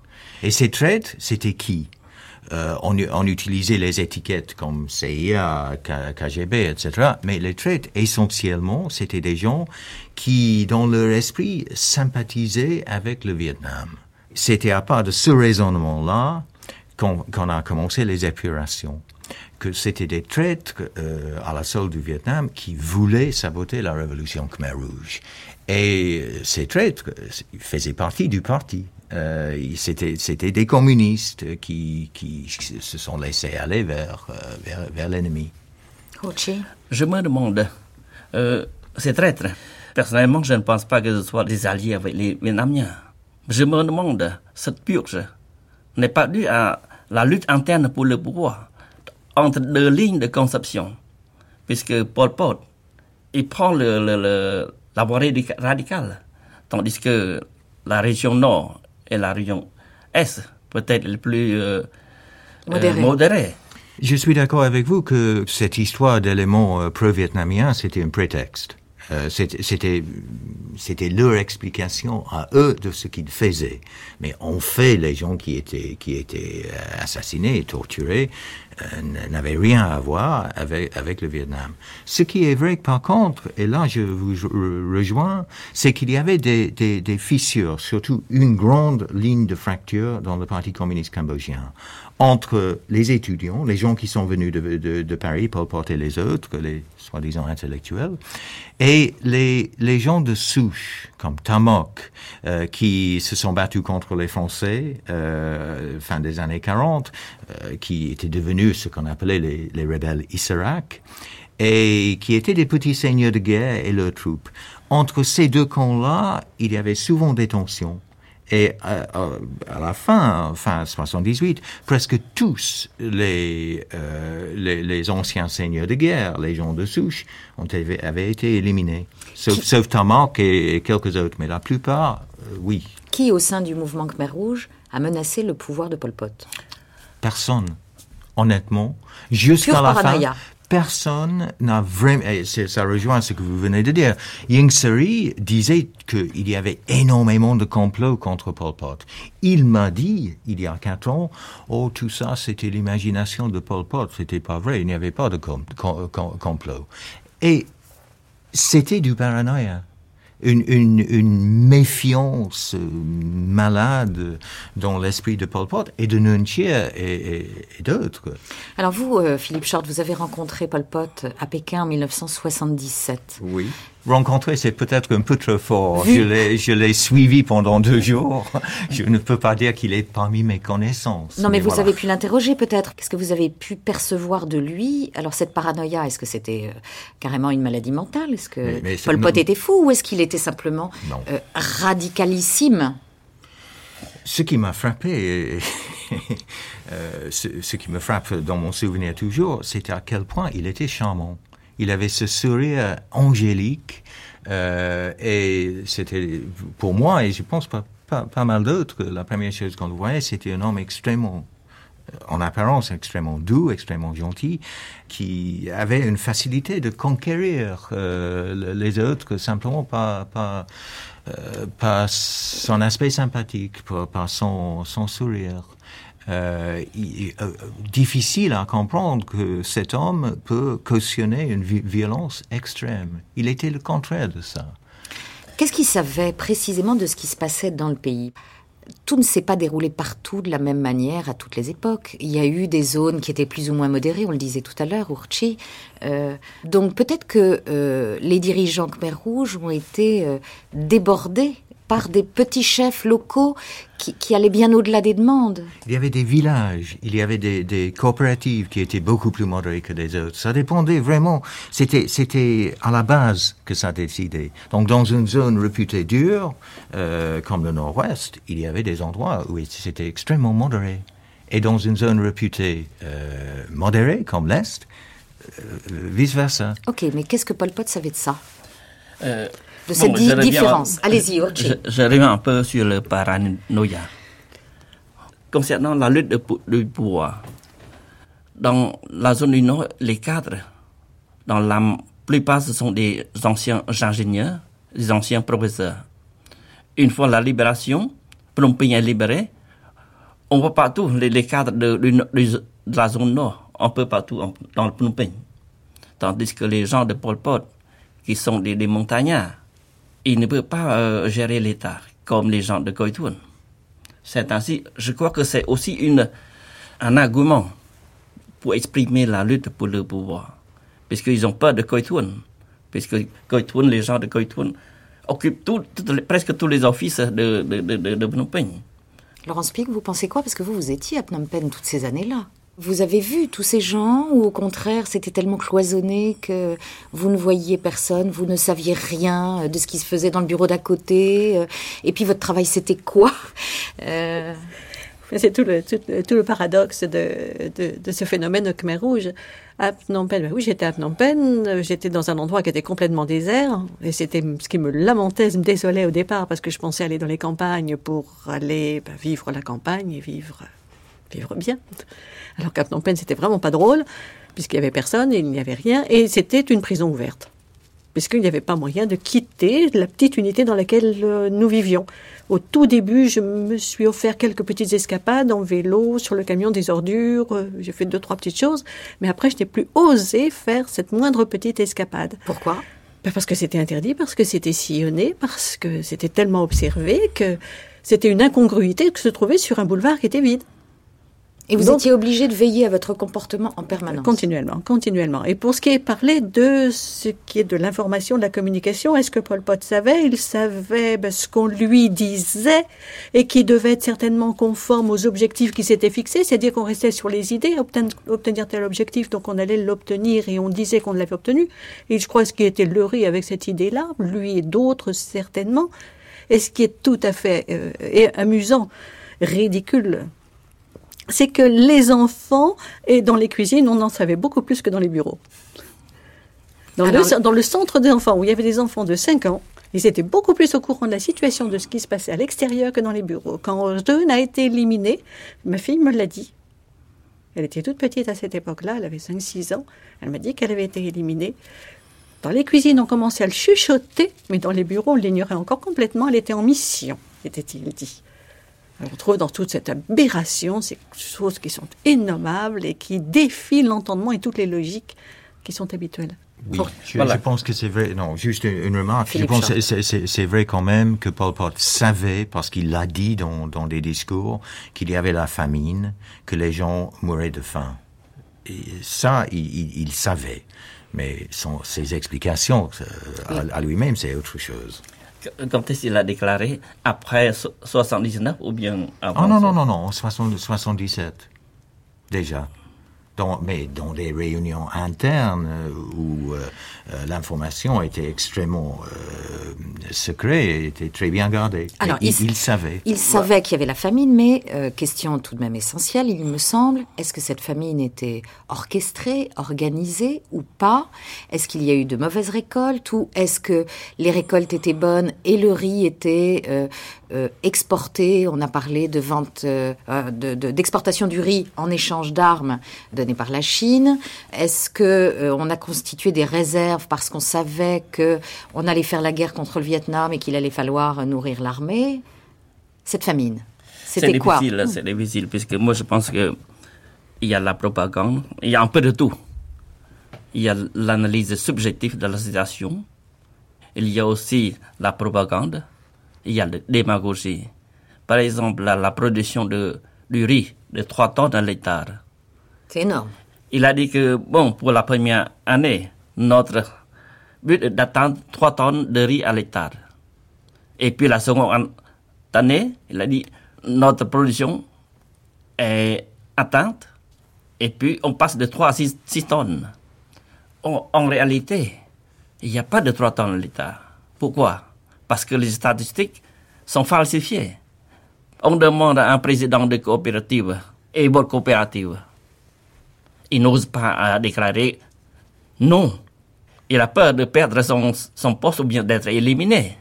Et ces traites, c'était qui? Euh, on, on, utilisait les étiquettes comme CIA, KGB, etc. Mais les traites, essentiellement, c'était des gens qui, dans leur esprit, sympathisaient avec le Vietnam. C'était à part de ce raisonnement-là qu'on a commencé les épurations que c'était des traîtres euh, à la solde du Vietnam qui voulaient saboter la révolution Khmer Rouge. Et euh, ces traîtres faisaient partie du parti. Euh, c'était, c'était des communistes qui, qui se sont laissés aller vers, euh, vers, vers l'ennemi. Je me demande, euh, ces traîtres, personnellement, je ne pense pas que ce soit des alliés avec les Vietnamiens. Je me demande, cette purge n'est pas due à la lutte interne pour le pouvoir entre deux lignes de conception. Puisque Pol Pot, il prend le, le, la voie radicale, tandis que la région nord et la région est peut-être le plus euh, modéré. modéré. Je suis d'accord avec vous que cette histoire d'éléments euh, pro-vietnamiens, c'était un prétexte. Euh, c'était c'était leur explication à eux de ce qu'ils faisaient. Mais en fait, les gens qui étaient qui étaient euh, assassinés et torturés euh, n'avaient rien à voir avec avec le Vietnam. Ce qui est vrai, par contre, et là je vous rejoins, c'est qu'il y avait des, des, des fissures, surtout une grande ligne de fracture dans le Parti communiste cambodgien entre les étudiants, les gens qui sont venus de, de, de Paris pour porter les autres, les soi-disant intellectuels, et les, les gens de souche, comme Tamok, euh, qui se sont battus contre les Français euh, fin des années 40, euh, qui étaient devenus ce qu'on appelait les, les rebelles Issarak, et qui étaient des petits seigneurs de guerre et leurs troupes. Entre ces deux camps-là, il y avait souvent des tensions. Et à, à, la fin, fin 78, presque tous les, euh, les, les, anciens seigneurs de guerre, les gens de souche, ont été, avaient été éliminés. Sauf, sauf Tamak et, et, quelques autres, mais la plupart, euh, oui. Qui, au sein du mouvement Khmer Rouge, a menacé le pouvoir de Pol Pot? Personne. Honnêtement, jusqu'à la fin, personne n'a vraiment, et ça rejoint ce que vous venez de dire. Ying Seri disait qu'il y avait énormément de complots contre Pol Pot. Il m'a dit, il y a quatre ans, oh, tout ça, c'était l'imagination de Pol Pot. C'était pas vrai. Il n'y avait pas de complot. Et c'était du paranoïa une, une, une méfiance malade dans l'esprit de Pol Pot et de Nunchie et, et, et d'autres. Alors vous, euh, Philippe Short, vous avez rencontré Pol Pot à Pékin en 1977. Oui rencontrer, c'est peut-être un peu trop fort. Je l'ai, je l'ai suivi pendant deux jours. Je ne peux pas dire qu'il est parmi mes connaissances. Non, mais, vous avez pu l'interroger peut-être. Qu'est-ce que vous avez pu percevoir de lui? Alors cette paranoïa, est-ce que c'était euh, carrément une maladie mentale? Est-ce que mais, mais Pol Pot était fou ou est-ce qu'il était simplement euh, radicalissime? Ce qui m'a frappé, euh, ce, ce, qui me frappe dans mon souvenir toujours, c'est à quel point il était charmant. Il avait ce sourire angélique euh, et c'était pour moi et je pense pas, pas, pas mal d'autres. La première chose qu'on voyait, c'était un homme extrêmement en apparence extrêmement doux, extrêmement gentil, qui avait une facilité de conquérir euh, les autres simplement par, par, euh, par son aspect sympathique, par, par son, son sourire euh, euh, difficile à comprendre que cet homme peut cautionner une violence extrême. Il était le contraire de ça. Qu'est-ce qu'il savait précisément de ce qui se passait dans le pays? Tout ne s'est pas déroulé partout de la même manière à toutes les époques. Il y a eu des zones qui étaient plus ou moins modérées, on le disait tout à l'heure, Urchi. Euh, donc peut-être que les dirigeants Khmer Rouge ont été débordés par des petits chefs locaux qui, qui allaient bien au-delà des demandes. Il y avait des villages, il y avait des, des, coopératives qui étaient beaucoup plus modérées que les autres. Ça dépendait vraiment. C'était, c'était à la base que ça décidait. Donc, dans une zone réputée dure, euh, comme le Nord-Ouest, il y avait des endroits où c'était extrêmement modéré. Et dans une zone réputée euh, modérée, comme l'Est, euh, vice-versa. Ok, mais qu'est-ce que Pol Pot savait de ça? Euh, de cette bon, différence. Allez-y, je, je, reviens un peu sur le paranoïa. Concernant la lutte de, de pouvoir, dans la zone du Nord, les cadres, dans la plupart, ce sont des anciens ingénieurs, des anciens professeurs. Une fois la libération, Phnom Penh est libéré, on voit partout les, les cadres de, de, de, la zone Nord, un peu partout dans le Phnom Penh. Tandis que les gens de Pol Pot, qui sont des, des montagnards, il ne peut pas euh, gérer l'État comme les gens de Koitun. C'est ainsi, je crois que c'est aussi une, un argument pour exprimer la lutte pour le pouvoir. Puisqu'ils ont peur de Koitun. Puisque les gens de Koitun, occupent presque tous les offices de, de, de, de Phnom Penh. Laurence Pic, vous pensez quoi? Parce que vous, vous étiez à Phnom Penh toutes ces années-là. Vous avez vu tous ces gens ou au contraire c'était tellement cloisonné que vous ne voyiez personne, vous ne saviez rien de ce qui se faisait dans le bureau d'à côté euh, et puis votre travail c'était quoi euh... C'est tout le, tout, tout le paradoxe de, de, de, ce phénomène au Khmer Rouge. À Phnom Penh, ben oui, j'étais à Phnom Penh, j'étais dans un endroit qui était complètement désert, et c'était ce qui me lamentait, me désolait au départ, parce que je pensais aller dans les campagnes pour aller ben, vivre la campagne et vivre, vivre bien. Alors qu'à Phnom Penh, c'était vraiment pas drôle, puisqu'il y avait personne, et il n'y avait rien, et c'était une prison ouverte puisqu'il n'y avait pas moyen de quitter la petite unité dans laquelle euh, nous vivions. Au tout début, je me suis offert quelques petites escapades en vélo, sur le camion des ordures, euh, j'ai fait deux, trois petites choses, mais après, je n'ai plus osé faire cette moindre petite escapade. Pourquoi? Ben Parce que c'était interdit, parce que c'était sillonné, parce que c'était tellement observé que c'était une incongruité de se trouver sur un boulevard qui était vide. Et vous Donc, étiez obligé de veiller à votre comportement en permanence Continuellement, continuellement. Et pour ce qui est parlé de ce qui est de l'information, de la communication, est-ce que Paul Pot savait? Il savait ben, ce qu'on lui disait et qui devait être certainement conforme aux objectifs qui s'étaient fixés, c'est-à-dire qu'on restait sur les idées, obtenir, obtenir tel objectif, donc on allait l'obtenir et on disait qu'on l'avait obtenu. Et je crois ce qui était le riz avec cette idée-là, lui et d'autres certainement, et ce qui est tout à fait euh, amusant, ridicule c'est que les enfants, et dans les cuisines, on en savait beaucoup plus que dans les bureaux. Dans, le, dans le centre des enfants, où il y avait des enfants de 5 ans, ils étaient beaucoup plus au courant de la situation de ce qui se passait à l'extérieur que dans les bureaux. Quand Jeune a été éliminé, ma fille me l'a dit. Elle était toute petite à cette époque-là, elle avait 5-6 ans. Elle m'a dit qu'elle avait été éliminée. Dans les cuisines, on commençait à le chuchoter, mais dans les bureaux, on l'ignorait encore complètement. Elle était en mission, était-il dit. On trouve dans toute cette aberration ces choses qui sont innommables et qui défient l'entendement et toutes les logiques qui sont habituelles. Oui, je, voilà. je, pense que c'est vrai. Non, juste une, une remarque. Philippe je pense que c'est vrai quand même que Paul Pot savait, parce qu'il l'a dit dans, dans des discours, qu'il y avait la famine, que les gens mouraient de faim. Et ça, il, il, il savait. Mais son, ses explications euh, à, à lui-même, c'est autre chose est-ce qu'il a déclaré? Après 79 ou bien avant Oh non, non, non, non, 77, déjà. Dans, mais dans des réunions internes euh, où euh, l'information était extrêmement euh, secrète et était très bien gardée. Alors, il, il, savait. Il savait qu'il y avait la famine, mais euh, question tout de même essentielle, il me semble, est-ce que cette famine était orchestrée, organisée ou pas? Est-ce qu'il y a eu de mauvaises récoltes ou est-ce que les récoltes étaient bonnes et le riz était euh, euh, exporté? On a parlé de vente, euh, d'exportation de, du riz en échange d'armes données par la Chine. Est-ce que euh, on a constitué des réserves parce qu'on savait que on allait faire la guerre contre le Vietnam et qu'il allait falloir nourrir l'armée Cette famine, c'était quoi? C'est difficile, puisque moi je pense que il y a la propagande, il y a un peu de tout. Il y a l'analyse subjective de la situation. Il y a aussi la propagande il y a la démagogie. Par exemple, la, la production de, du riz de 3 tonnes à l'hectare. C'est énorme. Il a dit que, bon, pour la première année, notre but est d'atteindre 3 tonnes de riz à l'hectare. Et puis la seconde année, il a dit, notre production est atteinte, et puis on passe de 3 à 6, 6 tonnes. En, réalité, il n'y a pas de 3 tonnes à l'hectare. Pourquoi? Parce que les statistiques sont falsifiées. On demande à un président de coopérative et bonne coopérative. Il n'ose pas déclarer non. Il a peur de perdre son, son poste ou bien d'être éliminé.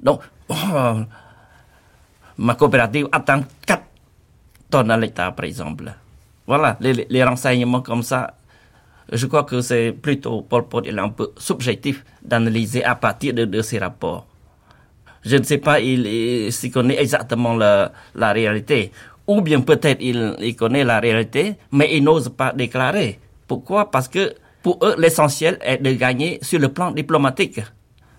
Donc, oh, ma coopérative attend 4 tonnes à l'État, par exemple. Voilà, les, les, renseignements comme ça, je crois que c'est plutôt Paul Pot, il est un peu subjectif d'analyser à partir de, de ces rapports je ne sais pas il, s'il connaît exactement la, la réalité. Ou bien peut-être il, il connaît la réalité, mais il n'ose pas déclarer. Pourquoi? Parce que pour eux, l'essentiel est de gagner sur le plan diplomatique.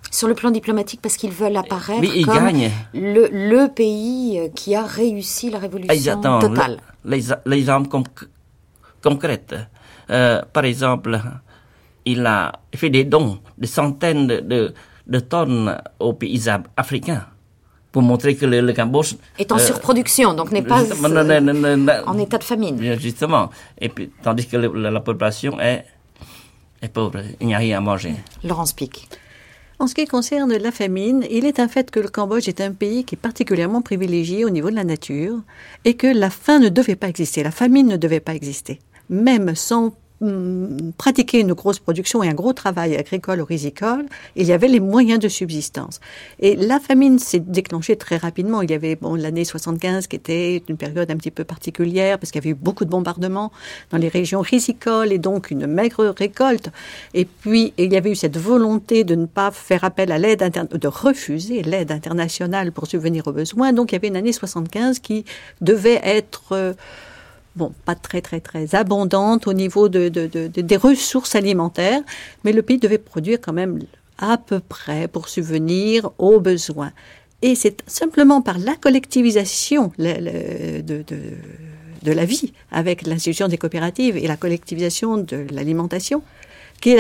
Sur le plan diplomatique, parce qu'ils veulent apparaître comme le, le, pays qui a réussi la révolution Exactement. totale. Les, les exemples concrets. Euh, par exemple, il a fait des dons de centaines de, de de tonnes aux pays africains pour montrer que le, le Cambodge est en euh, surproduction, donc n'est pas euh, en état de famine. Justement, et puis tandis que le, la, la, population est, est pauvre, il n'y a rien à manger. Laurence Pic. En ce qui concerne la famine, il est un fait que le Cambodge est un pays qui est particulièrement privilégié au niveau de la nature et que la faim ne devait pas exister, la famine ne devait pas exister. Même sans pratiquer une grosse production et un gros travail agricole ou risicole, il y avait les moyens de subsistance. Et la famine s'est déclenchée très rapidement. Il y avait bon, l'année 75 qui était une période un petit peu particulière parce qu'il y avait eu beaucoup de bombardements dans les régions risicoles et donc une maigre récolte. Et puis, il y avait eu cette volonté de ne pas faire appel à l'aide de refuser l'aide internationale pour subvenir aux besoins. Donc, il y avait une année 75 qui devait être euh, bon, pas très très très abondante au niveau de, des ressources alimentaires, mais le pays devait produire quand même à peu près pour subvenir aux besoins. Et c'est simplement par la collectivisation de, de, la vie avec l'institution des coopératives et la collectivisation de l'alimentation que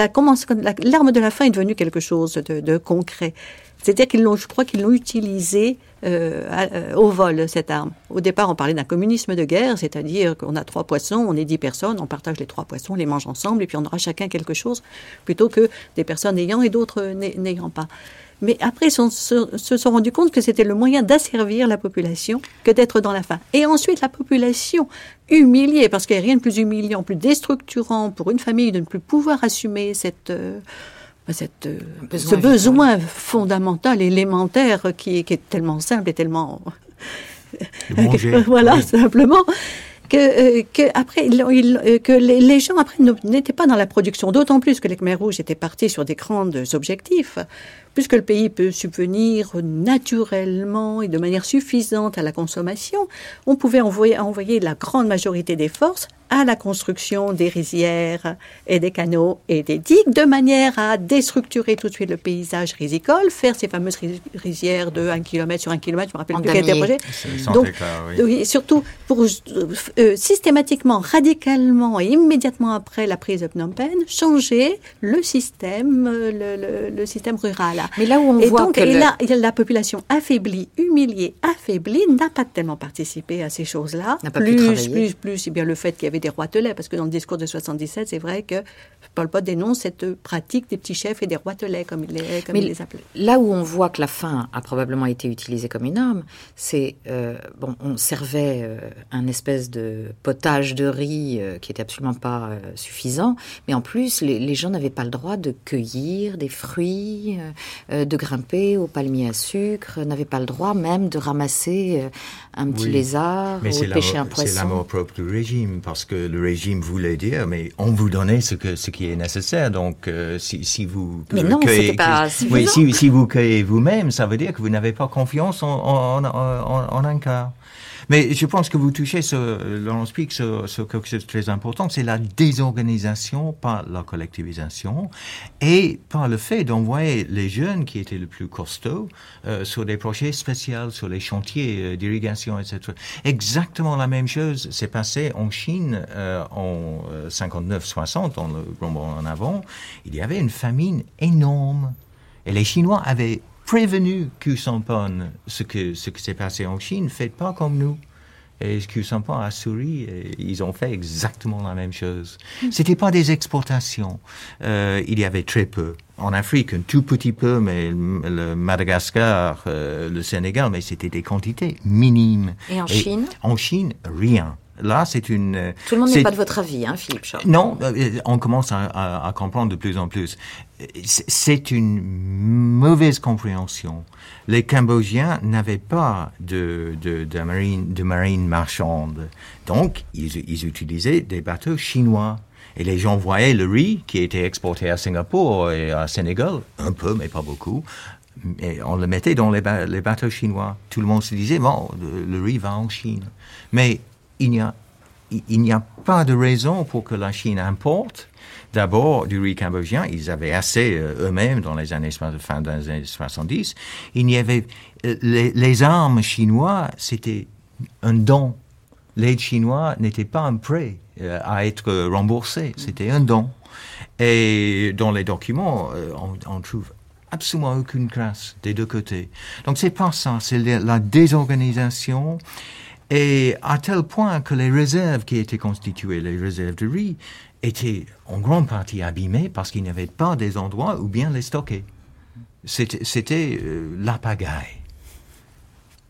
l'arme de la faim est devenue quelque chose de, concret. C'est-à-dire qu'ils l'ont, je crois qu'ils l'ont utilisé euh, euh, au vol, cette arme. Au départ, on parlait d'un communisme de guerre, c'est-à-dire qu'on a trois poissons, on est dix personnes, on partage les trois poissons, on les mange ensemble, et puis on aura chacun quelque chose, plutôt que des personnes ayant et d'autres n'ayant pas. Mais après, ils se, sont rendus compte que c'était le moyen d'asservir la population que d'être dans la faim. Et ensuite, la population humiliée, parce qu'il n'y a rien de plus humiliant, plus déstructurant pour une famille de ne plus pouvoir assumer cette... Euh, cette, euh, ce besoin fondamental, élémentaire, qui, qui, est tellement simple et tellement... voilà, simplement que, euh, que après, euh, que les, les, gens après n'étaient pas dans la production, d'autant plus que les Khmer rouges étaient partis sur des grands objectifs, puisque le pays peut subvenir naturellement et de manière suffisante à la consommation, on pouvait envoyer, envoyer la grande majorité des forces à la construction des rizières et des canaux et des digues, de manière à déstructurer tout de suite le paysage risicole, faire ces fameuses rizières de 1 km sur 1 km, je me rappelle plus quel était le projet. Donc, oui. surtout pour euh, systématiquement, radicalement et immédiatement après la prise de Phnom Penh, changer le système, le, le, système rural. Mais là où on et voit donc, que et la population affaiblie, humiliée, affaiblie, n'a pas tellement participé à ces choses-là. Plus, plus, plus, plus, bien le fait qu'il y avait des rois telets, parce que dans le discours de 77, c'est vrai que Paul Pot dénonce cette pratique des petits chefs et des rois telets, comme il les, comme les appelait. Là où on voit que la faim a probablement été utilisée comme une arme, c'est, euh, bon, on servait euh, un espèce de potage de riz euh, qui était absolument pas suffisant, mais en plus, les, gens n'avaient pas le droit de cueillir des fruits, de grimper au palmier à sucre, n'avaient pas le droit même de ramasser un petit lézard ou de pêcher un poisson. C'est l'amour propre du régime, parce que le régime voulait dire, mais on vous donnait ce, que, ce qui est nécessaire. Donc, euh, si, si, vous mais non, cueillez, pas oui, si, si, vous cueillez vous-même, ça veut dire que vous n'avez pas confiance en, en, en, en un cas. Mais je pense que vous touchez sur, Laurent Spic, sur, sur quelque chose très important, c'est la désorganisation par la collectivisation et par le fait d'envoyer les jeunes qui étaient le plus costauds euh, sur des projets spéciaux, sur les chantiers euh, d'irrigation, etc. Exactement la même chose s'est passé en Chine euh, en 59-60, dans le en avant. Il y avait une famine énorme. Et les Chinois avaient prévenu Q-Sampon ce que ce qui s'est passé en Chine, faites pas comme nous. Et Q-Sampon a souri et ils ont fait exactement la même chose. Hmm. C'était pas des exportations. Euh, il y avait très peu. En Afrique, un tout petit peu, mais le Madagascar, euh, le Sénégal, mais c'était des quantités minimes. Et en Chine? En Chine, rien. Là, c'est une. Tout le monde n'est pas de votre avis, hein, Philippe Non, euh, on commence à, comprendre de plus en plus. C'est une mauvaise compréhension. Les Cambodgiens n'avaient pas de, marine, de marine marchande. Donc, ils, utilisaient des bateaux chinois. Et les gens voyaient le riz qui était exporté à Singapour et à Sénégal, un peu, mais pas beaucoup. Et on le mettait dans les, bateaux chinois. Tout le monde se disait, bon, le, riz va en Chine. Mais il n'y a pas de raison pour que la Chine importe d'abord du riz cambodgien. Ils avaient assez euh, eux-mêmes dans les années fin des années 70. Il n'y avait euh, les, armes chinois, c'était un don. L'aide chinois n'était pas un prêt euh, à être remboursé, c'était un don. Et dans les documents, on, on trouve absolument aucune grâce des deux côtés. Donc c'est pas ça, c'est la désorganisation et à tel point que les réserves qui étaient constituées, les réserves de riz, étaient en grande partie abîmées parce qu'il n'y avait pas des endroits où bien les stocker. c'était euh, la pagaille.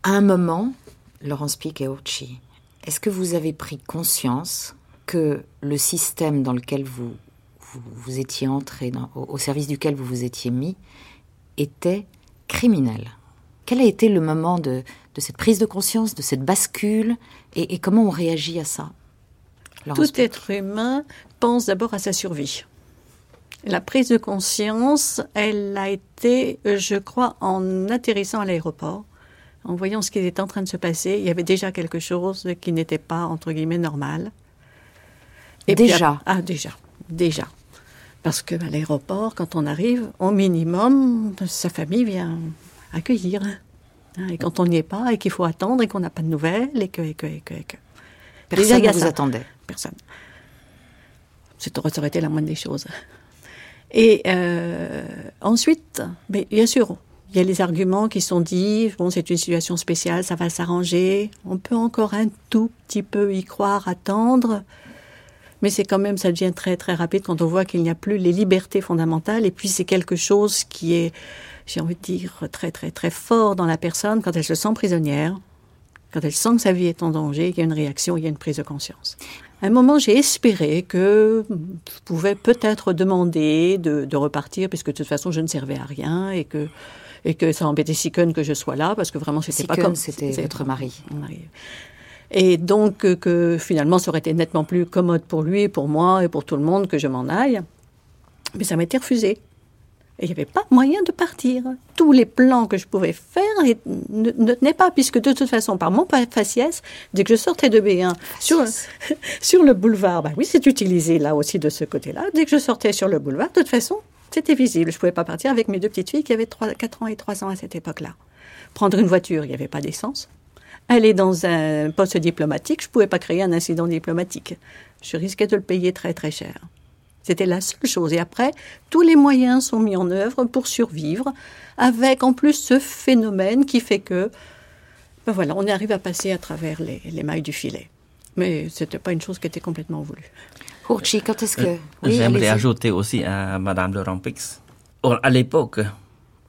À un moment, Laurence Pic et Urchi, est-ce que vous avez pris conscience que le système dans lequel vous, vous, étiez entré, au, service duquel vous vous étiez mis, était criminel? Quel a été le moment de, cette prise de conscience, de cette bascule, et, comment on réagit à ça? Tout être humain pense d'abord à sa survie. La prise de conscience, elle a été, je crois, en atterrissant à l'aéroport, en voyant ce qui était en train de se passer. Il y avait déjà quelque chose qui n'était pas, entre guillemets, normal. Et déjà Ah, déjà. Déjà. Parce que à l'aéroport, quand on arrive, au minimum, sa famille vient accueillir. Hein, et quand on n'y est pas, et qu'il faut attendre, et qu'on n'a pas de nouvelles, et que, et que, et que, et que. Personne ne vous attendait. Personne. Ça aurait été la moindre des choses. Et euh, ensuite, bien sûr, il y a les arguments qui sont dits, bon, c'est une situation spéciale, ça va s'arranger. On peut encore un tout petit peu y croire, attendre. Mais c'est quand même, ça devient très très rapide quand on voit qu'il n'y a plus les libertés fondamentales. Et puis c'est quelque chose qui est, j'ai envie de dire, très très très fort dans la personne quand elle se sent prisonnière, quand elle sent que sa vie est en danger, qu'il y a une réaction, il y a une prise de conscience. À un moment, j'ai espéré que je pouvais peut-être demander de, de, repartir, puisque de toute façon, je ne servais à rien et que et que ça embêtait Sikun que je sois là, parce que vraiment, c'était pas comme c'était votre mari. mari. Et donc euh, que finalement, ça aurait été nettement plus commode pour lui, pour moi et pour tout le monde que je m'en aille. Mais ça m'était refusé. Et il n'y avait pas moyen de partir. Tous les plans que je pouvais faire ne, tenaient pas, puisque de toute façon, par mon faciès, dès que je sortais de B1 sur, sur le boulevard, bah oui, c'est utilisé là aussi de ce côté-là, dès que je sortais sur le boulevard, de toute façon, c'était visible. Je ne pouvais pas partir avec mes deux petites filles qui avaient 3, 4 ans et 3 ans à cette époque-là. Prendre une voiture, il n'y avait pas d'essence. Aller dans un poste diplomatique, je ne pouvais pas créer un incident diplomatique. Je risquais de le payer très très cher. C'était la seule chose. Et après, tous les moyens sont mis en œuvre pour survivre, avec en plus ce phénomène qui fait que, ben voilà, on arrive à passer à travers les, mailles du filet. Mais ce n'était pas une chose qui était complètement voulue. Quand est-ce que... Euh, j'aimerais ajouter aussi à Madame de Rampix. À l'époque,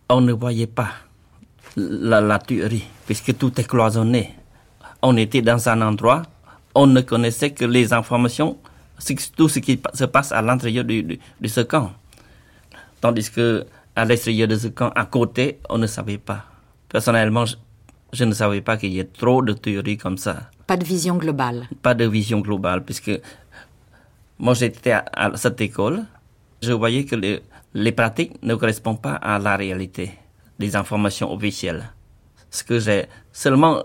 on ne voyait pas la, la tuerie, puisque tout est cloisonné. On était dans un endroit, on ne connaissait que les informations tout ce qui se passe à l'intérieur de, ce camp. Tandis que à l'extérieur de ce camp, à côté, on ne savait pas. Personnellement, je, ne savais pas qu'il y ait trop de théories comme ça. Pas de vision globale. Pas de vision globale, puisque moi j'étais à, cette école, je voyais que les pratiques ne correspondent pas à la réalité des informations officielles. Ce que j'ai seulement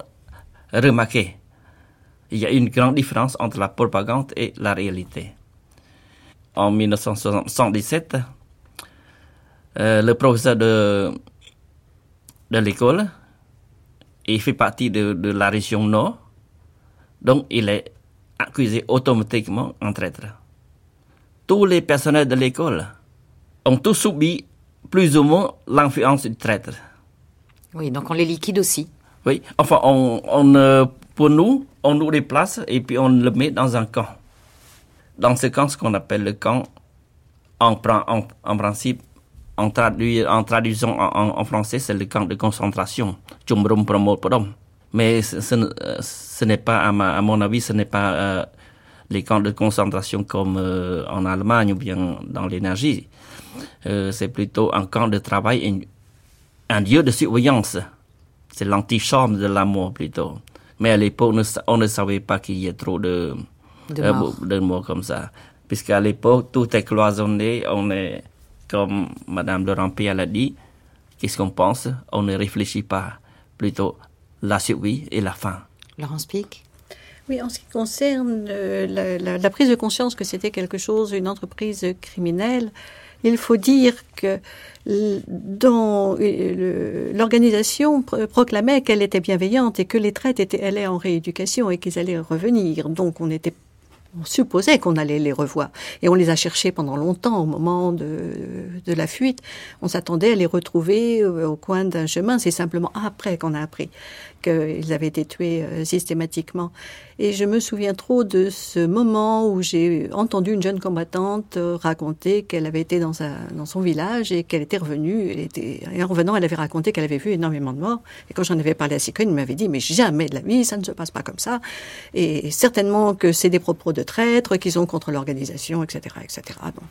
remarqué il y a une grande différence entre la propagande et la réalité. En 1977, euh, le professeur de, de l'école, il fait partie de, de, la région Nord, donc il est accusé automatiquement en traître. Tous les personnels de l'école ont tous subi plus ou moins l'influence du traître. Oui, donc on les liquide aussi. Oui, enfin, on, on, euh, pour nous, on nous déplace et puis on le met dans un camp. Dans ce camp, ce qu'on appelle le camp, en, en, en principe, en, en traduisant en, français, c'est le camp de concentration. Mais ce, ce, n'est pas, à, mon avis, ce n'est pas euh, les camps de concentration comme euh, en Allemagne ou bien dans l'énergie. Euh, c'est plutôt un camp de travail, un lieu de surveillance. C'est l'antichambre de l'amour plutôt. Mais à l'époque, on ne savait pas qu'il y ait trop de, de, morts. de morts comme ça. Puisqu'à l'époque, tout est cloisonné. On est, comme Madame de Rampé l'a dit, qu'est-ce qu'on pense On ne réfléchit pas. Plutôt la survie et la fin. Laurence Pic oui, en ce qui concerne euh, la, la, prise de conscience que c'était quelque chose, une entreprise criminelle, il faut dire que euh, l'organisation proclamait qu'elle était bienveillante et que les traites étaient, allaient en rééducation et qu'ils allaient revenir. Donc on supposait qu'on allait les revoir. Et on les a cherchés pendant longtemps au moment de, de la fuite. On s'attendait à les retrouver euh, au coin d'un chemin. C'est simplement après qu'on a appris qu'ils avaient été tués euh, systématiquement. Et je me souviens trop de ce moment où j'ai entendu une jeune combattante euh, raconter qu'elle avait été dans, son village et qu'elle était revenue. Elle et en revenant, elle avait raconté qu'elle avait vu énormément de morts. Et quand j'en avais parlé à Sicogne, il m'avait dit, mais jamais de la vie, ça ne se passe pas comme ça. Et certainement que c'est des propos de traîtres qu'ils ont contre l'organisation, etc., etc. Bon.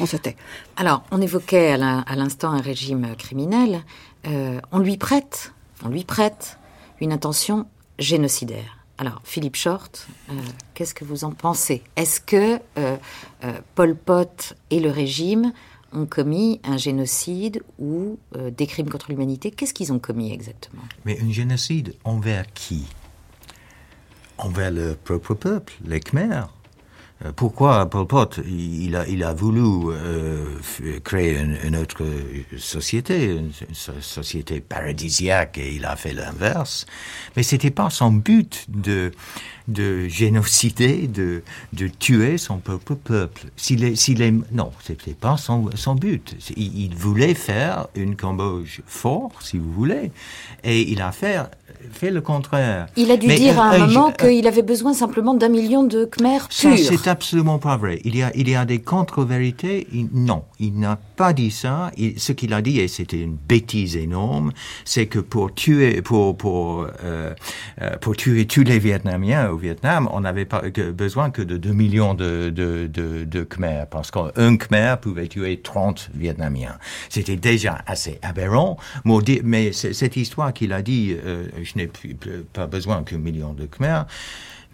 On se tait. Alors, on évoquait à l'instant un régime criminel. Euh, on lui prête, on lui prête une intention génocidaire. Alors, Philippe Short, euh, qu'est-ce que vous en pensez? Est-ce que euh, euh, Pol Pot et le régime ont commis un génocide ou euh, des crimes contre l'humanité? Qu'est-ce qu'ils ont commis exactement? Mais un génocide envers qui? Envers le propre peuple, les Khmers. Euh, Pourquoi Pol Pot il a, voulu euh, créer une, autre société, une, une so- société paradisiaque, et il a fait l'inverse. Mais c'était pas son but de de génocider, de de tuer son propre peuple. S'il est, s'il est, non, c'était pas son, son but. Il, il voulait faire une Cambodge fort, si vous voulez, et il a fait fait le contraire. Il a dû Mais, dire à un euh, moment je- qu'il avait besoin simplement d'un million de Khmers ça, purs. c'est absolument pas vrai. Il y a, il y a des contre-vérités. Non, il n'a pas dit ça. Il- ce qu'il a dit, et c'était une bêtise énorme, c'est que pour tuer, pour, pour, euh, euh, pour tuer tous les Vietnamiens au Vietnam, on n'avait pas besoin que de 2 millions de, de, Khmers, parce qu'un Khmer pouvait tuer 30 Vietnamiens. C'était déjà assez aberrant. Mais cette histoire qu'il a dit, euh, je n'ai pas besoin qu'un million de Khmers,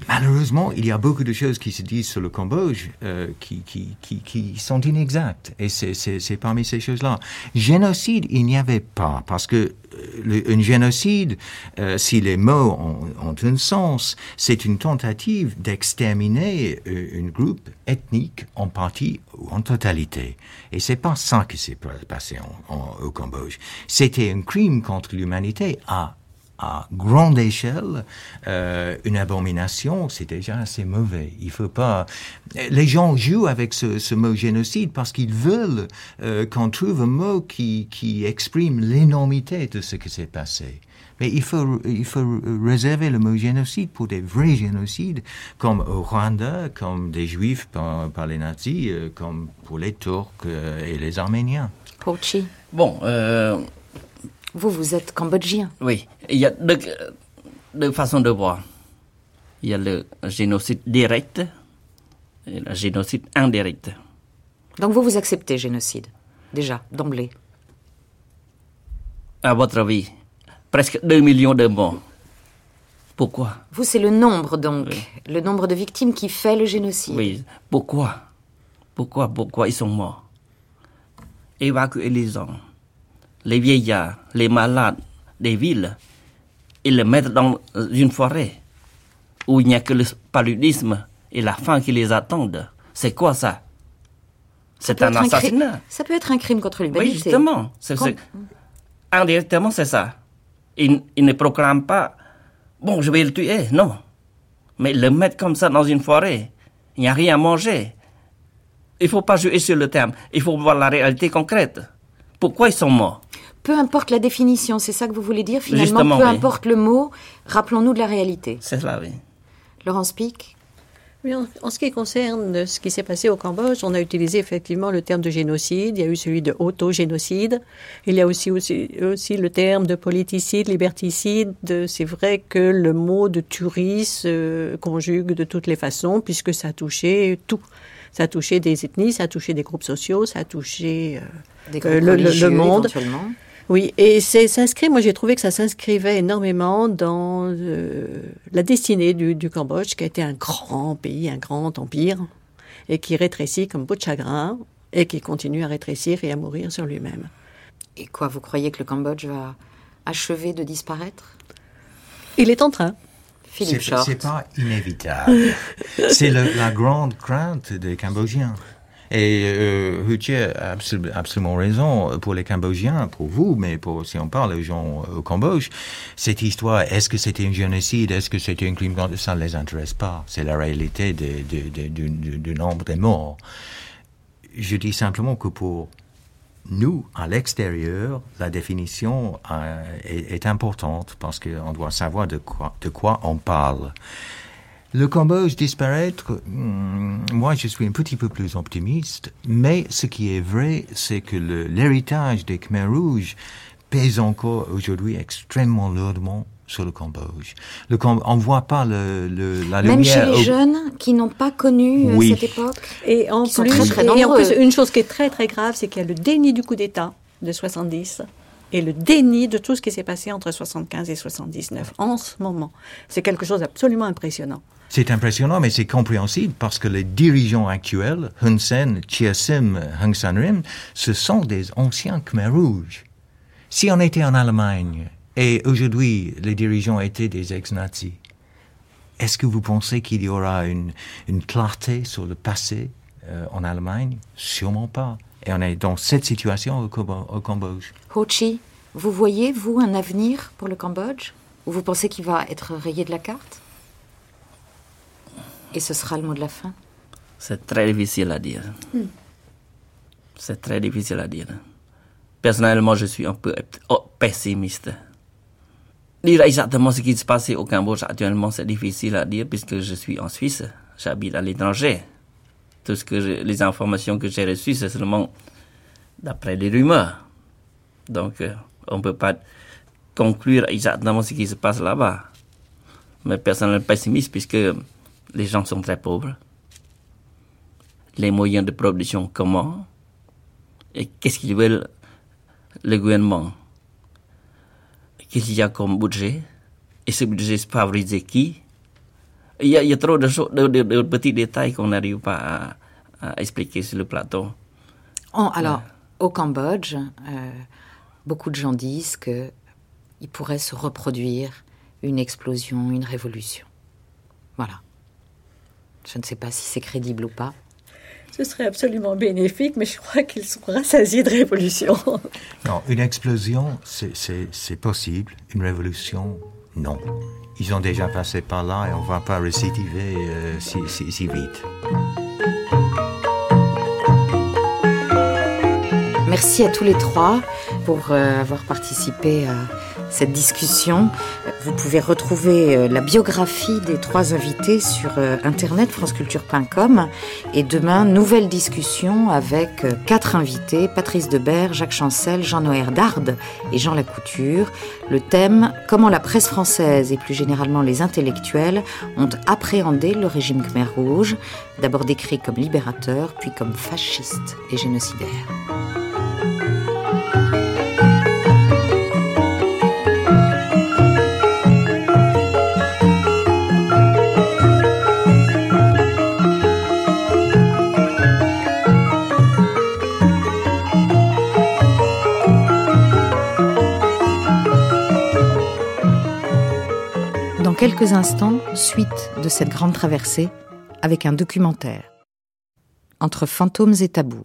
Malheureusement, il y a beaucoup de choses qui se disent sur le Cambodge euh, qui, qui, qui, qui sont inexactes. Et c'est- parmi ces choses-là. Génocide, il n'y avait pas, parce que euh, le, un génocide, euh, si les mots ont, ont un sens, c'est une tentative d'exterminer euh, un groupe ethnique en partie ou en totalité. Et c'est pas ça qui s'est passé en- en- au Cambodge. C'était un crime contre l'humanité à à grande échelle, euh, une abomination, c'est déjà assez mauvais. Il faut pas. Les gens jouent avec ce, ce mot génocide parce qu'ils veulent euh, qu'on trouve un mot qui, qui exprime l'énormité de ce qui s'est passé. Mais il faut, il faut réserver le mot génocide pour des vrais génocides, comme au Rwanda, comme des Juifs par, par les nazis, euh, comme pour les Turcs et les Arméniens. Porchi, Bon, euh, vous, vous êtes cambodgien. oui, il y a deux, deux façons de voir. Il y a le génocide direct et le génocide indirect. Donc vous, vous acceptez génocide, déjà, d'emblée. À votre avis, presque 2 millions de morts. Pourquoi? Vous, c'est le nombre, donc, le nombre de victimes qui fait le génocide. Oui, pourquoi? Pourquoi, pourquoi ils sont morts? Évacuer les gens, les vieillards, les malades des villes et les mettre dans une forêt où il n'y a que le paludisme et la faim qui les attendent. C'est quoi ça? C'est un assassinat. Ça peut être un crime contre Oui, l'humanité. justement. C'est- Indirectement, c'est ça. Il, il ne proclame pas, bon, je vais le tuer. Non. Mais le mettre comme ça dans une forêt, il n'y a rien à manger. Il faut pas jouer sur le terme. Il faut voir la réalité concrète. Pourquoi ils sont morts Peu importe la définition, c'est ça que vous voulez dire finalement. Justement, peu oui. importe le mot, rappelons-nous de la réalité. C'est cela, oui. Laurence Pic, Oui, en, en ce qui concerne ce qui s'est passé au Cambodge, on a utilisé effectivement le terme de génocide. Il y a eu celui de autogénocide. Il y a aussi, aussi, aussi le terme de politicide, liberticide. C'est vrai que le mot de tuerie se conjugue de toutes les façons puisque ça a touché tout. Ça a touché des ethnies, ça a touché des groupes sociaux, ça a touché euh, des Euh, groupes le- le- monde. Oui, et c'est s'inscrit. Moi, j'ai trouvé que ça s'inscrivait énormément dans euh, la destinée du, du Cambodge, qui a été un grand pays, un grand empire, et qui rétrécit comme peau de chagrin, et qui continue à rétrécir et à mourir sur lui-même. Et quoi, vous croyez que le Cambodge va achever de disparaître? Il est en train. Philippe C'est Short. c'est pas inévitable. c'est la grande crainte des Cambodgiens. Et euh, Hutier a absolu- absolument raison pour les Cambodgiens, pour vous, mais pour si on parle aux gens au Cambodge, cette histoire, est-ce que c'était un génocide, est-ce que c'était un crime, ça ne les intéresse pas. C'est la réalité de- de- de- du, du- du nombre des morts. Je dis simplement que pour nous, à l'extérieur, la définition euh, est, importante parce qu'on doit savoir de quoi, de quoi on parle. Le Cambodge disparaître, hmm, moi je suis un petit peu plus optimiste, mais ce qui est vrai, c'est que l'héritage des Khmer Rouges pèse encore aujourd'hui extrêmement lourdement sur le Cambodge. Le on ne voit pas le, le, la Même lumière. Même chez les jeunes qui n'ont pas connu oui. cette époque. Et en, plus, très, très et en plus, une chose qui est très très grave, c'est qu'il y a le déni du coup d'État de 70 et le déni de tout ce qui s'est passé entre 75 et 79 en ce moment. C'est quelque chose d'absolument impressionnant. C'est impressionnant, mais c'est compréhensible parce que les dirigeants actuels, Hun Sen, Chia Sim, Hung San Rim, ce sont des anciens Khmer Rouges. Si on était en Allemagne et aujourd'hui les dirigeants étaient des ex-nazis, est-ce que vous pensez qu'il y aura une, une, clarté sur le passé euh, en Allemagne? Sûrement pas. Et on est dans cette situation au, au Cambodge. Ho Chi, vous voyez, vous, un avenir pour le Cambodge? Ou vous pensez qu'il va être rayé de la carte? Et ce sera le mot de la fin? C'est très difficile à dire. Hmm. C'est très difficile à dire. Personnellement, je suis un peu pessimiste. Dire exactement ce qui se passe au Cambodge actuellement, c'est difficile à dire puisque je suis en Suisse, j'habite à l'étranger. Tout ce que je, les informations que j'ai reçues, c'est seulement d'après les rumeurs. Donc, euh, on ne peut pas conclure exactement ce qui se passe là-bas. Mais personnellement pessimiste puisque les gens sont très pauvres. Les moyens de production comment? Et qu'est-ce qu'ils veulent le gouvernement? Qu'il y a comme budget Et ce budget favorise qui? Il y, a, il y, a, trop de, petits détails qu'on n'arrive pas à, expliquer sur le plateau. Alors, au Cambodge, euh, beaucoup de gens disent que il pourrait se reproduire une explosion, une révolution. Voilà. Je ne sais pas si c'est crédible ou pas. Ce serait absolument bénéfique, mais je crois qu'ils sont rassasiés de révolution. Non, une explosion, c'est possible. Une révolution, non. Ils ont déjà passé par là et on ne va pas récidiver euh, si, si, si vite. Merci à tous les trois pour euh, avoir participé à cette discussion. Vous pouvez retrouver la biographie des trois invités sur internet franceculture.com et demain nouvelle discussion avec quatre invités Patrice Debert, Jacques Chancel, Jean-Noël Darde et Jean Lacouture. Le thème comment la presse française et plus généralement les intellectuels ont appréhendé le régime Khmer Rouge, d'abord décrit comme libérateur puis comme fasciste et génocidaire. Instants, suite de cette grande traversée, avec un documentaire. Entre fantômes et tabous.